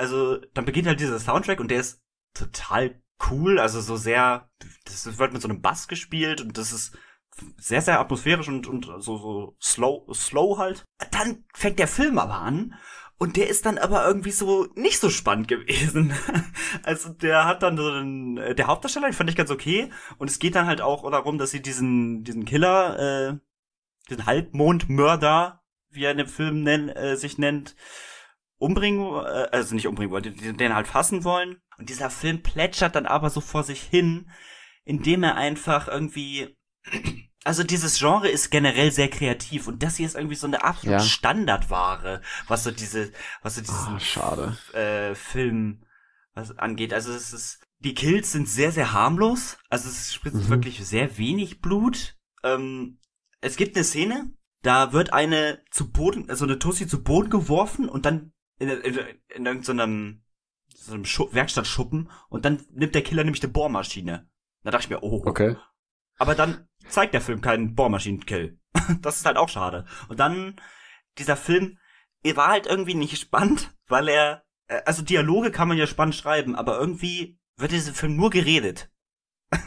Also, dann beginnt halt dieser Soundtrack und der ist total cool, also so sehr, das wird mit so einem Bass gespielt und das ist sehr, sehr atmosphärisch und, und so, so slow, slow halt. Dann fängt der Film aber an und der ist dann aber irgendwie so nicht so spannend gewesen. <laughs> Also der hat dann so einen, äh, der Hauptdarsteller, den fand ich ganz okay. Und es geht dann halt auch darum, dass sie diesen, diesen Killer, äh, diesen Halbmondmörder, wie er in dem Film nenn, äh, sich nennt, umbringen, äh, also nicht umbringen wollen, den, den halt fassen wollen. Und dieser Film plätschert dann aber so vor sich hin, indem er einfach irgendwie, <clears throat> also dieses Genre ist generell sehr kreativ und das hier ist irgendwie so eine absolut Ja. Standardware, was so diese, was so diesen Ah, schade. äh, Film was angeht. Also es ist, die Kills sind sehr, sehr harmlos. Also es spritzt Mhm. wirklich sehr wenig Blut. Ähm, es gibt eine Szene, da wird eine zu Boden, also eine Tussi zu Boden geworfen und dann in, in, in irgendeinem so einem Schu Werkstattschuppen und dann nimmt der Killer nämlich eine Bohrmaschine. Da dachte ich mir, oh, Okay. aber dann zeigt der Film keinen Bohrmaschinenkill. <laughs> das ist halt auch schade. Und dann, dieser Film, er war halt irgendwie nicht spannend, weil er, äh, also Dialoge kann man ja spannend schreiben, aber irgendwie wird dieser Film nur geredet. <laughs>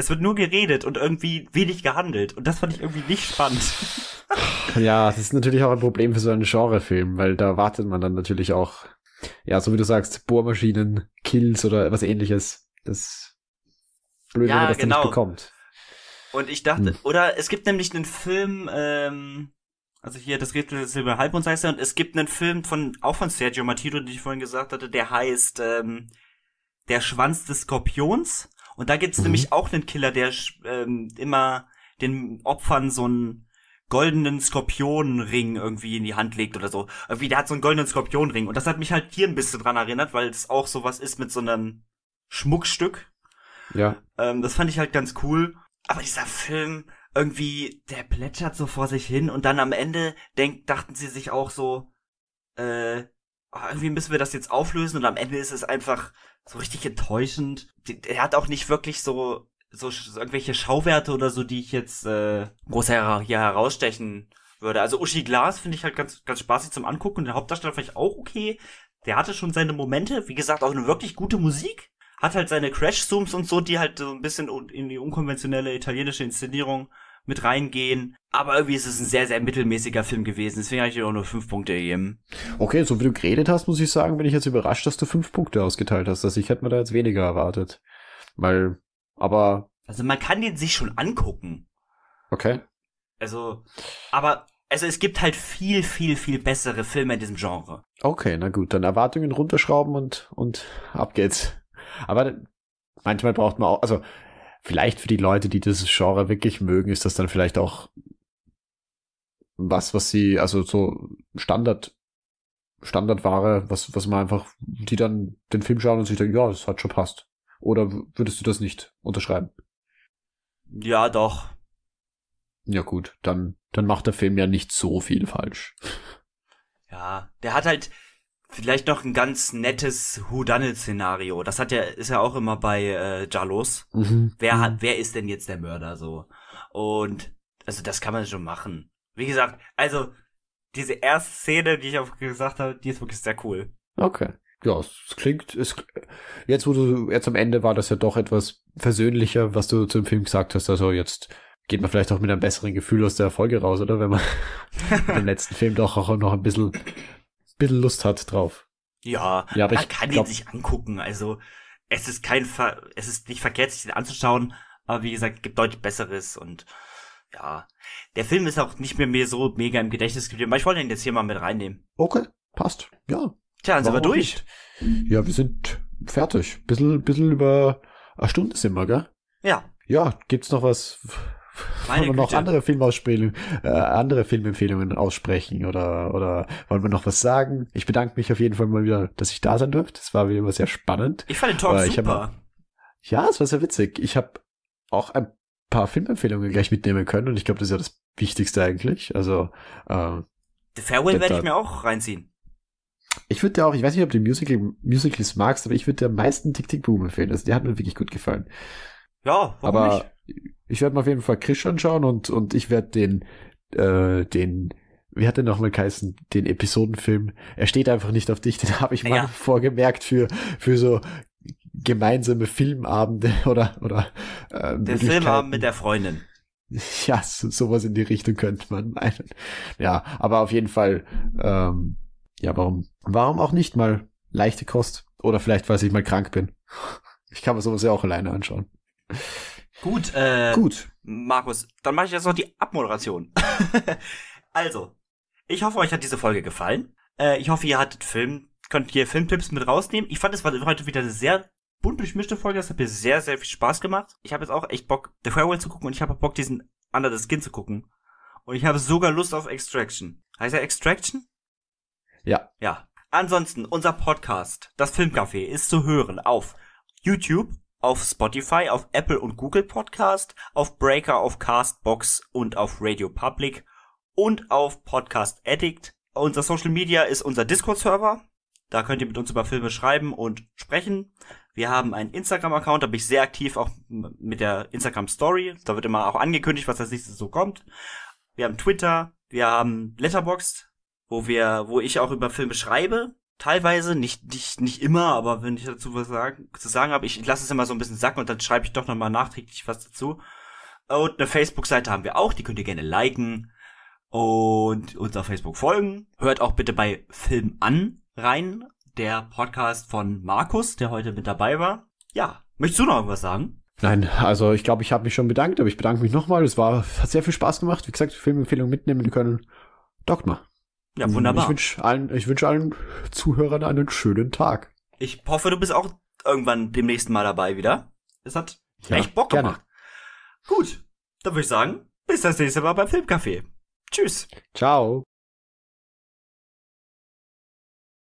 es wird nur geredet und irgendwie wenig gehandelt. Und das fand ich irgendwie nicht spannend. <laughs> Ja, das ist natürlich auch ein Problem für so einen Genrefilm, weil da wartet man dann natürlich auch, ja, so wie du sagst, Bohrmaschinen, Kills oder was ähnliches. Das blöd, Ja, wenn man das genau. nicht bekommt. Und ich dachte, Hm. oder es gibt nämlich einen Film, ähm, also hier das Rätsel des Silber Halbmonds heißt er, und es gibt einen Film von, auch von Sergio Matito, den ich vorhin gesagt hatte, der heißt ähm, Der Schwanz des Skorpions. Und da gibt's Mhm. nämlich auch einen Killer, der ähm, immer den Opfern so einen goldenen Skorpionenring irgendwie in die Hand legt oder so. Irgendwie, der hat so einen goldenen Skorpionenring. Und das hat mich halt hier ein bisschen dran erinnert, weil es auch sowas ist mit so einem Schmuckstück. Ja. Ähm, das fand ich halt ganz cool. Aber dieser Film, irgendwie, der plätschert so vor sich hin und dann am Ende denk, dachten sie sich auch so, äh, ah, irgendwie müssen wir das jetzt auflösen und am Ende ist es einfach so richtig enttäuschend. Er hat auch nicht wirklich so, so, so irgendwelche Schauwerte oder so, die ich jetzt äh, groß her hier herausstechen würde. Also Uschi Glas finde ich halt ganz, ganz spaßig zum Angucken der Hauptdarsteller fand ich auch okay. Der hatte schon seine Momente, wie gesagt, auch eine wirklich gute Musik hat halt seine Crash-Zooms und so, die halt so ein bisschen in die unkonventionelle italienische Inszenierung mit reingehen. Aber irgendwie ist es ein sehr, sehr mittelmäßiger Film gewesen. Deswegen habe ich dir auch nur fünf Punkte gegeben. Okay, so wie du geredet hast, muss ich sagen, bin ich jetzt überrascht, dass du fünf Punkte ausgeteilt hast. Also ich hätte mir da jetzt weniger erwartet. Weil, aber Also man kann den sich schon angucken. Okay. Also, aber also es gibt halt viel, viel, viel bessere Filme in diesem Genre. Okay, na gut, dann Erwartungen runterschrauben und, und ab geht's. Aber manchmal braucht man auch, also vielleicht für die Leute, die dieses Genre wirklich mögen, ist das dann vielleicht auch was, was sie, also so Standard, Standardware, was, was man einfach, die dann den Film schauen und sich denken, ja, das hat schon passt. Oder würdest du das nicht unterschreiben? Ja, doch. Ja gut, dann, dann macht der Film ja nicht so viel falsch. Ja, der hat halt vielleicht noch ein ganz nettes Whodunit-Szenario. Das hat ja, ist ja auch immer bei äh, Jalos. Mhm. Wer hat, wer ist denn jetzt der Mörder so? Und also das kann man schon machen. Wie gesagt, also diese erste Szene, die ich auch gesagt habe, die ist wirklich sehr cool. Okay. Ja, es klingt, es, jetzt wo du, jetzt am Ende war das ja doch etwas versöhnlicher, was du zum Film gesagt hast. Also jetzt geht man vielleicht auch mit einem besseren Gefühl aus der Folge raus, oder? Wenn man <laughs> den letzten Film doch auch noch ein bisschen, bisschen Lust hat drauf. Ja, Ja, aber man ich kann glaub- ihn sich angucken. Also es ist kein, Ver es ist nicht verkehrt, sich den anzuschauen. Aber wie gesagt, gibt deutlich Besseres und ja, der Film ist auch nicht mehr mir so mega im Gedächtnis geblieben. Aber ich wollte ihn jetzt hier mal mit reinnehmen. Okay, passt. Ja. Tja, dann sind wir durch. nicht? Ja, wir sind fertig. Bisschen, bisschen über eine Stunde sind wir, gell? Ja, Ja, gibt's noch was? Meine wollen wir noch andere Filmausspielungen, äh, andere Filmempfehlungen aussprechen oder, oder wollen wir noch was sagen? Ich bedanke mich auf jeden Fall mal wieder, dass ich da sein durfte. Das war wieder mal sehr spannend. ich fand den Talk Aber ich hab super. Ja, es war sehr witzig. Ich habe auch ein paar Filmempfehlungen gleich mitnehmen können und ich glaube, das ist ja das Wichtigste eigentlich. Also, äh, The Farewell werde ich mir auch reinziehen. ich würde dir auch, ich weiß nicht, ob du Musical, Musicals magst, aber ich würde dir am meisten Tick Tick Boom empfehlen. Also, der hat mir wirklich gut gefallen. Ja, warum aber nicht? Ich werde mir auf jeden Fall Chris anschauen und, und ich werde den, äh, den, wie hat der nochmal geheißen, den Episodenfilm, er steht einfach nicht auf dich, den habe ich mal Ja. vorgemerkt für, für so gemeinsame Filmabende <laughs> oder, oder äh, Der Möglichkeiten. Filmabend mit der Freundin. <laughs> Ja, so, sowas in die Richtung könnte man meinen. Ja, aber auf jeden Fall, ähm, ja, warum, warum auch nicht mal leichte Kost? Oder vielleicht, weil ich mal krank bin. Ich kann mir sowas ja auch alleine anschauen. Gut, äh, Gut. Markus, dann mache ich jetzt noch die Abmoderation. <laughs> also, ich hoffe, euch hat diese Folge gefallen. Äh, ich hoffe, ihr hattet Film, könnt ihr Filmtipps mit rausnehmen. Ich fand, es war heute wieder eine sehr bunt durchmischte Folge. Das hat mir sehr, sehr viel Spaß gemacht. Ich habe jetzt auch echt Bock, The Farewell zu gucken und ich habe auch Bock, diesen Under the Skin zu gucken. Und ich habe sogar Lust auf Extraction. Heißt er Extraction? Ja. Ja. Ansonsten, unser Podcast, das Filmcafé, ist zu hören auf YouTube, auf Spotify, auf Apple und Google Podcast, auf Breaker, auf Castbox und auf Radio Public und auf Podcast Addict. Unser Social Media ist unser Discord-Server. Da könnt ihr mit uns über Filme schreiben und sprechen. Wir haben einen Instagram-Account, da bin ich sehr aktiv, auch mit der Instagram-Story. Da wird immer auch angekündigt, was als nächstes so kommt. Wir haben Twitter, wir haben Letterboxd, wo wir, wo ich auch über Filme schreibe. Teilweise, nicht, nicht, nicht immer, aber wenn ich dazu was sagen, zu sagen habe, ich lasse es immer so ein bisschen sacken und dann schreibe ich doch nochmal nachträglich was dazu. Und eine Facebook-Seite haben wir auch, die könnt ihr gerne liken und uns auf Facebook folgen. Hört auch bitte bei Film an rein, der Podcast von Markus, der heute mit dabei war. Ja, möchtest du noch irgendwas sagen? Nein, also ich glaube, ich habe mich schon bedankt, aber ich bedanke mich nochmal. Es war, hat sehr viel Spaß gemacht. Wie gesagt, Filmempfehlungen mitnehmen können. Dogma. Ja, wunderbar. Ich wünsche allen, ich wünsche allen Zuhörern einen schönen Tag. Ich hoffe, du bist auch irgendwann demnächst mal dabei wieder. Es hat Ja, echt Bock gerne. gemacht. Gut, dann würde ich sagen, bis das nächste Mal beim Filmcafé. Tschüss. Ciao.